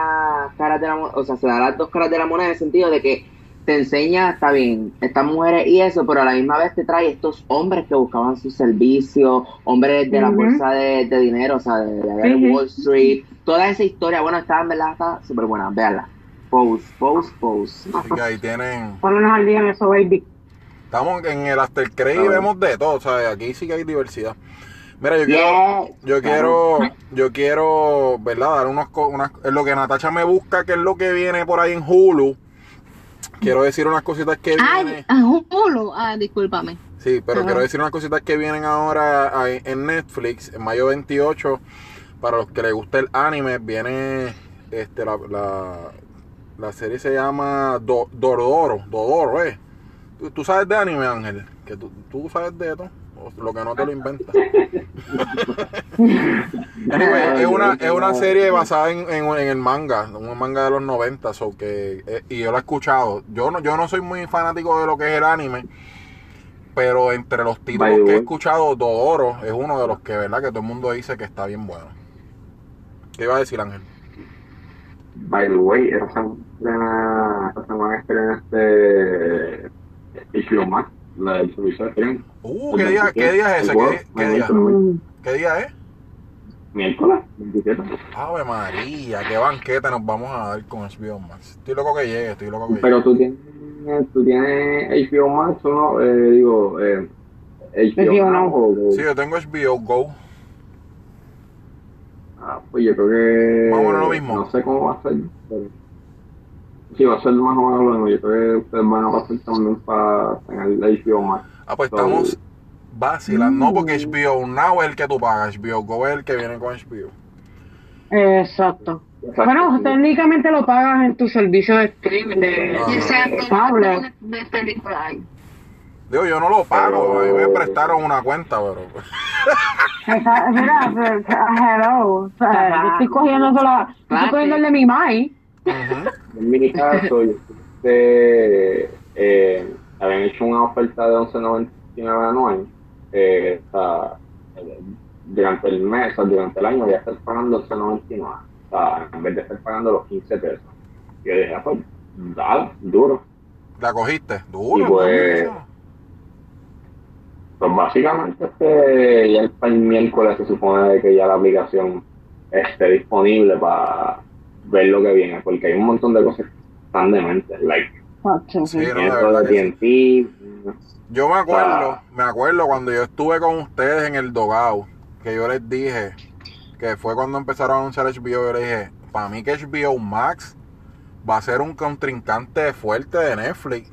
D: caras de la moneda, o sea, se da las dos caras de la moneda en el sentido de que te enseña, está bien, estas mujeres y eso, pero a la misma vez te trae estos hombres que buscaban su servicio, hombres de la bolsa de, de dinero, o sea, de, de, de. Wall Street, toda esa historia, bueno, está en verdad, está súper buena, véanla. Pose, pose, pose.
A: Así que ahí tienen.
C: Ponernos al día en eso, baby.
A: Estamos en el After Credit y vemos de todo, ¿sabes? Aquí sí que hay diversidad. Mira, yo quiero,
D: Yeah.
A: yo quiero, yo quiero, ¿verdad? Dar unos, co- unas, es lo que Natacha me busca, que es lo que viene por ahí en Hulu. Quiero decir unas cositas que
B: Ay,
A: vienen.
B: ah, Hulu. Ah, discúlpame.
A: Sí, pero
B: Ajá.
A: quiero decir unas cositas que vienen ahora ahí en Netflix, en mayo 28. Para los que les gusta el anime, viene este la, la, la serie se llama Do- Dorodoro, Dodoro, ¿eh? ¿Tú, tú sabes de anime, Ángel? Que tú, tú sabes de esto, lo que no te lo inventas. *laughs* Es una, es una serie basada en, en, en el manga, un manga de los 90, so que, eh, y yo lo he escuchado. Yo no, yo no soy muy fanático de lo que es el anime, pero entre los títulos que he escuchado, Dodoro es uno de los que, ¿verdad? Que todo el mundo dice que está bien bueno. ¿Qué iba a decir, Ángel?
E: By the way, esta semana, esta semana este HBO Max, la del servicio de streaming.
A: Uh, ¿qué día, qué día es ese? ¿Qué, qué día? ¿Qué día es?
E: Miércoles, 27.
A: Ave María, qué banquete nos vamos a dar con HBO Max. Estoy loco que llegue, estoy loco que llegue.
E: Pero tú tienes, tú tienes HBO Max o no, eh, digo, eh, HBO
C: HBO
E: Now
C: Now.
E: o, o-
A: Sí, yo tengo HBO Go.
E: Ah, pues yo creo que.
A: O menos lo mismo.
E: No sé cómo va a ser, pero. Sí, va a ser más o menos lo mismo. Yo creo que ustedes van a pasar también para tener el HBO Max.
A: Ah, pues estamos vacilando. No, porque HBO Now es el que tú pagas. HBO Go es el que viene con HBO.
C: Exacto.
E: Exacto,
C: Bueno, técnicamente lo pagas en tu servicio de streaming de,
A: Ah.
C: de cable.
B: de película.
A: Digo, yo no lo pago. A mí me
E: Pero-
A: prestaron una cuenta, pero...
C: Esa- Mira, *laughs* pues, hello. O sea, yo estoy cogiendo solo, estoy cogiendo el de mi mai.
A: Ujú.
E: En mi caso, yo este, eh, habían hecho una oferta de 11.99 anual. Eh, durante el mes, o durante el año, voy a estar pagando 11.99. O sea, en vez de estar pagando los 15 pesos. Yo dije, ah, pues, dale, duro.
A: ¿La cogiste? Duro.
E: Y pues-. Pues básicamente este, ya el, el miércoles se supone de que ya la aplicación esté disponible para ver lo que viene, porque hay un montón de cosas tan dementes, like
A: Sí, no, de que sí.
E: TNT,
A: Yo me acuerdo,
E: Ah.
A: me acuerdo cuando yo estuve con ustedes en el Dogao, que yo les dije, que fue cuando empezaron a anunciar HBO, yo les dije, para mí que HBO Max va a ser un contrincante fuerte de Netflix.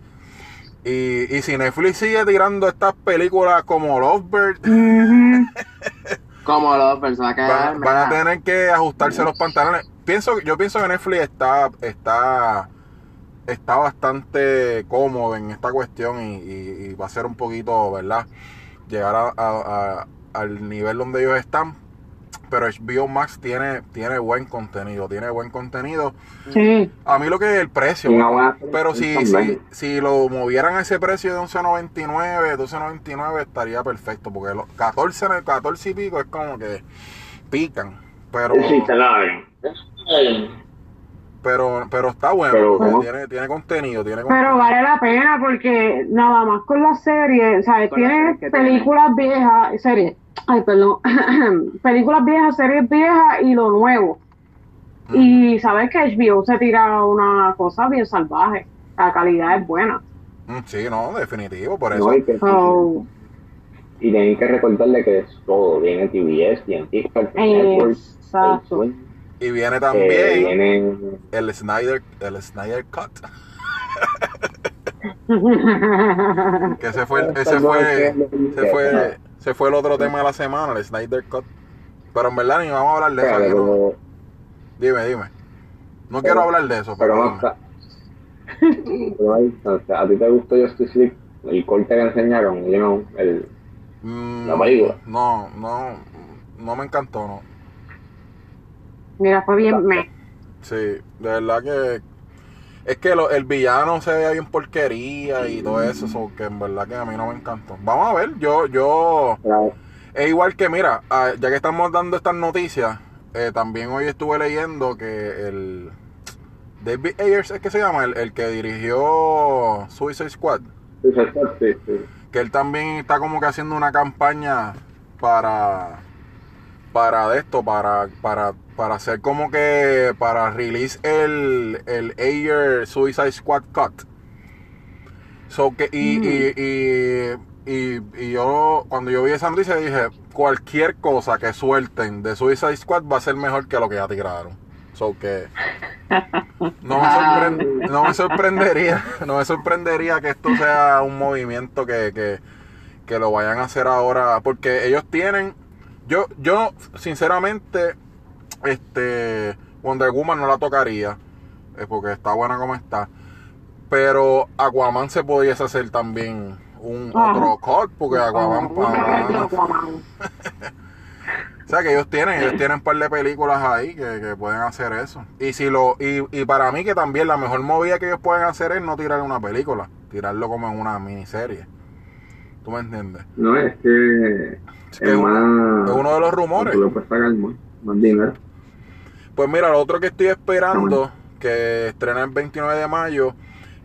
A: Y, y si Netflix sigue tirando estas películas como Lovebird, *laughs*
D: Como los personas que
A: van, van a tener que ajustarse los pantalones. Pienso, yo pienso que Netflix está, está, está bastante cómodo en esta cuestión y, y- y va a ser un poquito, ¿verdad? Llegar a- a- a- al nivel donde ellos están. pero HBO Max tiene, tiene buen contenido, tiene buen contenido.
C: Sí.
A: A mí lo que es el precio, pero si, si, si lo movieran a ese precio de 11.99, 12.99 estaría perfecto, porque los 14, en el 14 y pico es como que pican, pero
F: Sí, te la
A: pero pero está bueno,
F: Pero,
A: tiene, tiene contenido, tiene
C: Pero
A: contenido.
C: vale la pena porque nada más con la serie, o sea,
D: Con la
C: tienes
D: serie que tiene.
C: películas viejas, series, ay, perdón, *clears throat* películas viejas, series viejas y lo nuevo. Y sabes que HBO se tira una cosa bien salvaje, la calidad es buena.
A: Mm, Sí, no, definitivo, por eso.
F: No, y, que-
C: So,
F: y tienen que recordarle que es todo. Viene TBS, TNT, Cartoon Network,
C: exacto.
F: Adult Swim,
A: Y viene
F: eh,
A: también
F: viene
A: el Snyder, el Snyder Cut, *laughs* que ese fue, el- ese fue, ese fue, ese fue el otro tema de la semana, el Snyder Cut. Pero en verdad ni vamos a hablar de eso. Dime, dime. No quiero hablar de eso,
F: pero está. Pero ahí, o sea, a ti te gustó Justice League, el corte que enseñaron, you know, el,
A: Mm,
F: la película.
A: No, no, no me encantó, no.
C: Mira, fue bien me.
A: Sí, de verdad que es que lo- el villano se ve bien porquería y todo eso, so que en verdad que a mí no me encantó. Vamos a ver, yo, yo,
F: la-
A: es igual que, mira, ah, ya que estamos dando estas noticias, eh, también hoy estuve leyendo que el David Ayers es que se llama, el, el que dirigió Suicide Squad,
F: sí, sí, sí.
A: que él también está como que haciendo una campaña para para de esto, para, para, para hacer como que para release el, el Ayer Suicide Squad Cut. So que, y, y, y, y, y yo, cuando yo vi esa noticia dije, cualquier cosa que suelten de Suicide Squad va a ser mejor que lo que ya tiraron. So que no me, sorpre- no me sorprendería, *laughs* no me sorprendería que esto sea un movimiento que, que, que lo vayan a hacer ahora, porque ellos tienen, yo, yo sinceramente, este, Wonder Woman no la tocaría, eh, porque está buena como está, pero Aquaman se pudiese hacer también un otro cut, porque Aquaman, *laughs* Aquaman- *laughs* o sea que ellos tienen, ellos tienen un par de películas ahí que, que pueden hacer eso. Y si lo, y, y para mí que también la mejor movida que ellos pueden hacer es no tirar una película, tirarlo como en una miniserie. ¿Tú me entiendes?
F: No, es que
A: Es
F: es,
A: que es uno,
F: más.
A: es uno de los rumores.
F: Puedes más, más dinero.
A: Pues mira, lo otro que estoy esperando, que estrena el 29 de mayo,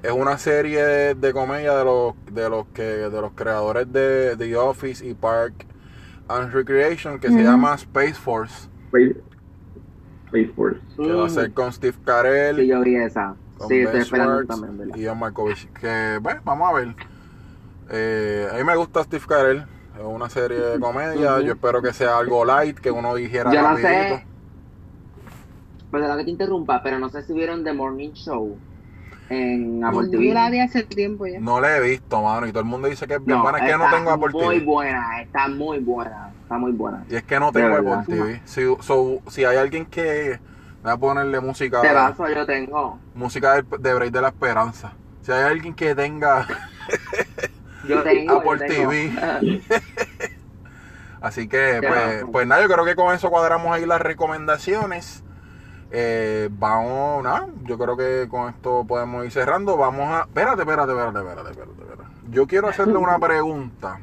A: es una serie de, de comedia de los, de los que, de los creadores de The Office y Park and Recreation, que se llama Space Force,
F: Space, Space Force.
A: que va a ser con Steve Carell.
D: Sí, yo vi esa.
A: con
D: Sí,
A: Ben
D: estoy esperando
A: Schwartz
D: también, ¿verdad?
A: y John Malkovich. Que, bueno, vamos a ver. Eh, a mí me gusta Steve Carell. Es una serie de comedia. Yo espero que sea algo light, que uno dijera
D: Yo no
A: rapidito.
D: sé. Perdona que te interrumpa, pero no sé si vieron The Morning Show en Apple TV.
B: Yo la vi hace tiempo ya.
A: No la he visto, mano. Y todo el mundo dice que es bien
D: No,
A: buena. Es que no
D: está
A: tengo Apple
D: muy
A: TV.
D: buena, está muy buena, está muy buena.
A: Y es que no tengo
D: verdad.
A: Apple TV. Si, so, si hay alguien que va a ponerle música,
D: Te paso, yo tengo.
A: música de, de Break de la Esperanza. Si hay alguien que tenga *laughs*
D: Yo tengo.
A: Apple
D: yo tengo.
A: TV. *laughs* Así que, pues, pues nada, yo creo que con eso cuadramos ahí las recomendaciones. Eh, vamos, nada, yo creo que con esto podemos ir cerrando. Vamos a. Espérate, espérate, espérate, espérate, espérate. espérate. Yo quiero hacerle una pregunta.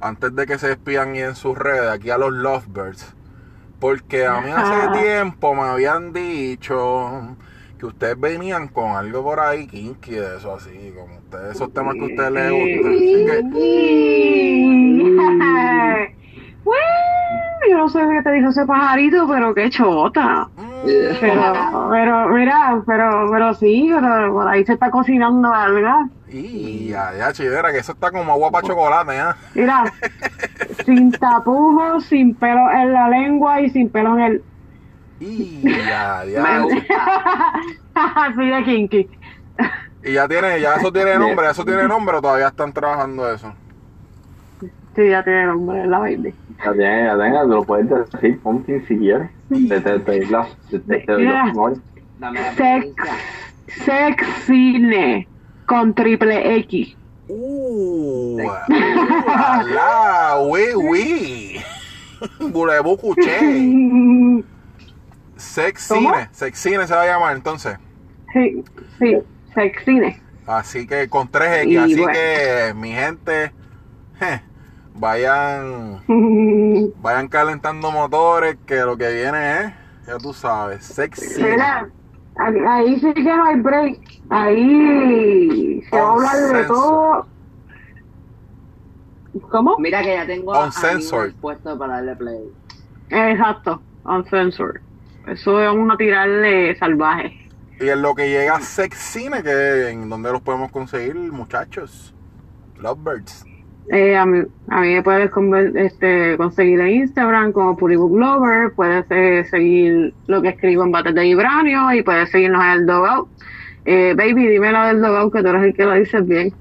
A: Antes de que se despidan y en sus redes, aquí a los Lovebirds. Porque a mí hace tiempo me habían dicho que ustedes venían con algo por ahí kinky de eso así, como ustedes, esos temas que a ustedes les gustan. Así que, *laughs*
C: yo no sé qué te dijo ese pajarito, pero qué chota.
A: mm,
C: Pero, pero, mira, pero, pero sí, pero por ahí se está cocinando algo.
A: y ya, ya, chidera, que eso está como agua para chocolate, ¿eh?
C: Mira, sin tapujos, sin pelo en la lengua y sin pelo en el.
A: Y ya, ya. *laughs*
C: Así de kinky.
A: Y ya tiene, ya eso tiene nombre, *laughs* eso tiene nombre o todavía están trabajando eso.
C: Sí, ya tiene nombre, la baby.
F: Ya tiene, ya tenga, te lo puedes decir, Pumpkin si quieres. Te, te, te.
D: Dame la
C: Sex. Sexine con triple X.
A: Uh, uh, la, oui, oui. *laughs* Bulebu Cuché. Sex
C: ¿Cómo?
A: Cine. Sex Cine se va a llamar entonces.
C: Sí, sí, sexine.
A: Así que con 3X.
C: Y
A: así
C: bueno.
A: que, mi gente, je, vayan, *laughs* vayan calentando motores, que lo que viene es, ya tú sabes, Sex Cine.
C: Mira, ahí sí que no hay break. Ahí se va a hablar de todo. ¿Cómo?
D: Mira que ya tengo a
A: Uncensored.
D: amigos puesto para darle play.
C: Exacto, uncensored. Eso es una tirarle salvaje.
A: Y en lo que llega a Sex Cine, que en donde los podemos conseguir, muchachos. Lovebirds.
C: Eh, a, mí, a mí me puedes este, conseguir en Instagram como Puribook Lover, puedes eh, seguir lo que escribo en Bates de Vibranio y puedes seguirnos en el Dogout. Eh, baby, dime la del Dogout que tú eres el que lo dices bien.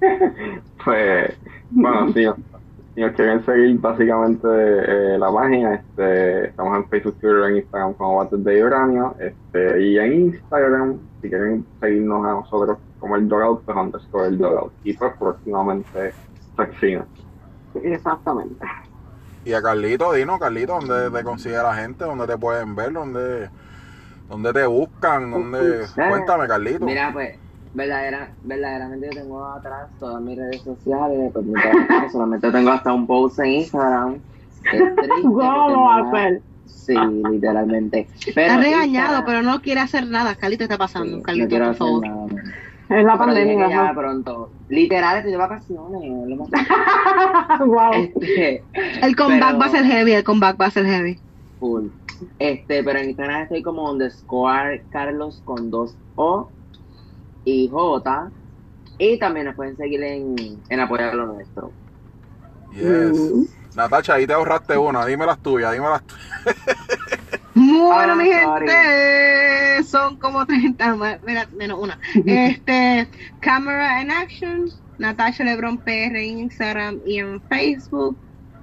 C: *laughs*
F: Pues, bueno, nos, si nos quieren seguir básicamente eh, la página, este, estamos en Facebook, Twitter, en Instagram como Bates de Uranio, este, y en Instagram, si quieren seguirnos a nosotros como el Dogout, pues underscore el Dogout. Y pues próximamente Sexina.
C: Exactamente.
A: Y a Carlito, Dino, Carlito, ¿dónde te consigue la gente? ¿Dónde te pueden ver? ¿Dónde, dónde te buscan? ¿Dónde... Cuéntame, Carlito.
D: Mira, pues, verdadera, verdaderamente yo tengo atrás todas mis redes sociales, pues mi *laughs* solamente tengo hasta un post en Instagram. Es triste
C: ¿Cómo ser?
D: Sí, literalmente. Pero
B: Está regañado,
D: Instagram-
B: pero no quiere hacer nada. Carlito está pasando.
D: Sí,
B: Carlito,
D: no
B: por
D: hacer
B: favor.
D: nada.
C: Es la
D: Pero
C: pandemia.
D: ya pronto. Literal, estoy de vacaciones.
C: wow. *laughs*
D: Este,
B: El comeback
D: Pero-
B: va a ser heavy, el comeback va a ser heavy.
D: Full. Este, pero en Instagram estoy como underscore Carlos con dos O y J. Y también nos pueden seguir en, en Apoyar lo Nuestro.
A: Yes.
C: Mm.
A: Natacha, ahí te ahorraste una. Dime las tuyas, dime las tuyas. *laughs*
B: Bueno,
D: Ah,
B: mi
D: sorry.
B: gente, son como 30, más- menos una. *laughs* Este, Camera in Action, Natasha Lebron PR en Instagram y en Facebook.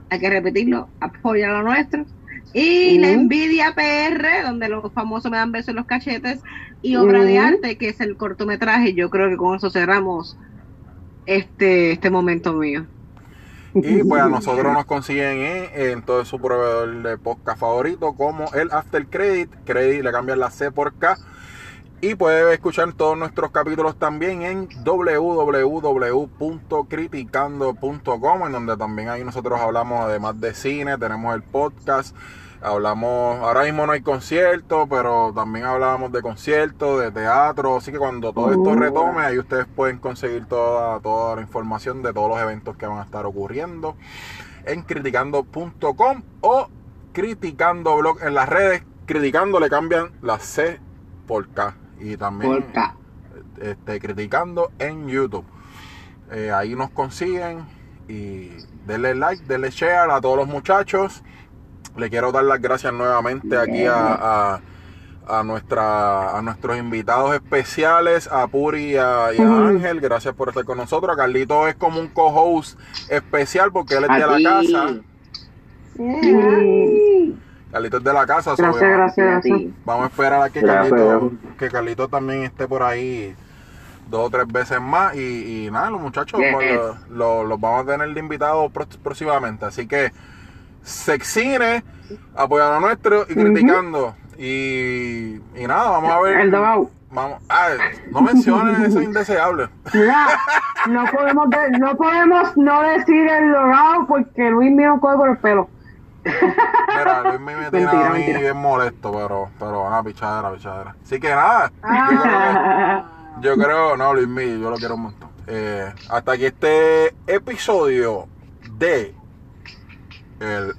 B: Hay que repetirlo, apoya lo nuestro. Y la
C: Ujú.
B: Envidia PR, donde los famosos me dan besos en los cachetes. Y obra de arte, que es el cortometraje. Yo creo que con eso cerramos este, este momento mío.
A: Y pues a *laughs* nosotros nos consiguen en, en todo su proveedor de podcast favorito como el After Credit. Credit le cambian la C por K. Y puede escuchar todos nuestros capítulos también en www.criticando.com, en donde también ahí nosotros hablamos además de cine, tenemos el podcast, hablamos, ahora mismo no hay conciertos, pero también hablábamos de conciertos, de teatro, así que cuando todo esto retome, ahí ustedes pueden conseguir toda, toda la información de todos los eventos que van a estar ocurriendo en criticando.com o criticando blog en las redes, criticando le cambian la C por K y también
D: Por K.
A: este, criticando en YouTube. Eh, ahí nos consiguen y denle like, denle share a todos los muchachos. Le quiero dar las gracias nuevamente aquí a, a, a nuestra, a nuestros invitados especiales, a Puri y a, y a
C: Ujú.
A: Ángel. Gracias por estar con nosotros. A Carlito es como un co-host especial porque él es de la casa.
C: Mm.
A: Carlito es de la casa.
C: Gracias, gracias.
A: Vamos a esperar a que. Carlito, que Carlito también esté por ahí dos o tres veces más. Y, y nada, los muchachos
D: Yes.
A: pues, lo- lo- los vamos a tener de invitados próximamente. Así que Sexine, apoyando a nuestro y criticando. y, y nada, vamos a ver.
C: El Dogout.
A: Vamos, ah, no menciones eso indeseable.
C: Mira, no podemos, de- no podemos no decir el Dogout porque Luis me lo coge por el pelo.
A: Mira, Luis me tiene
C: Mentira,
A: a mí
C: mentira.
A: bien molesto, pero, pero nada, pichadera, pichadera. Así que nada,
C: Ah.
A: yo creo que- Yo creo, no, Luis yo lo quiero un montón. Eh, hasta aquí este episodio de El.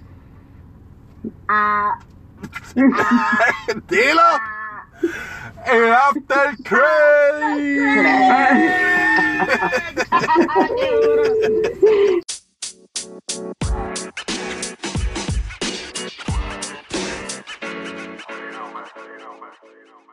B: Ah. *laughs*
A: Dilo. El after crazy. you *laughs* know,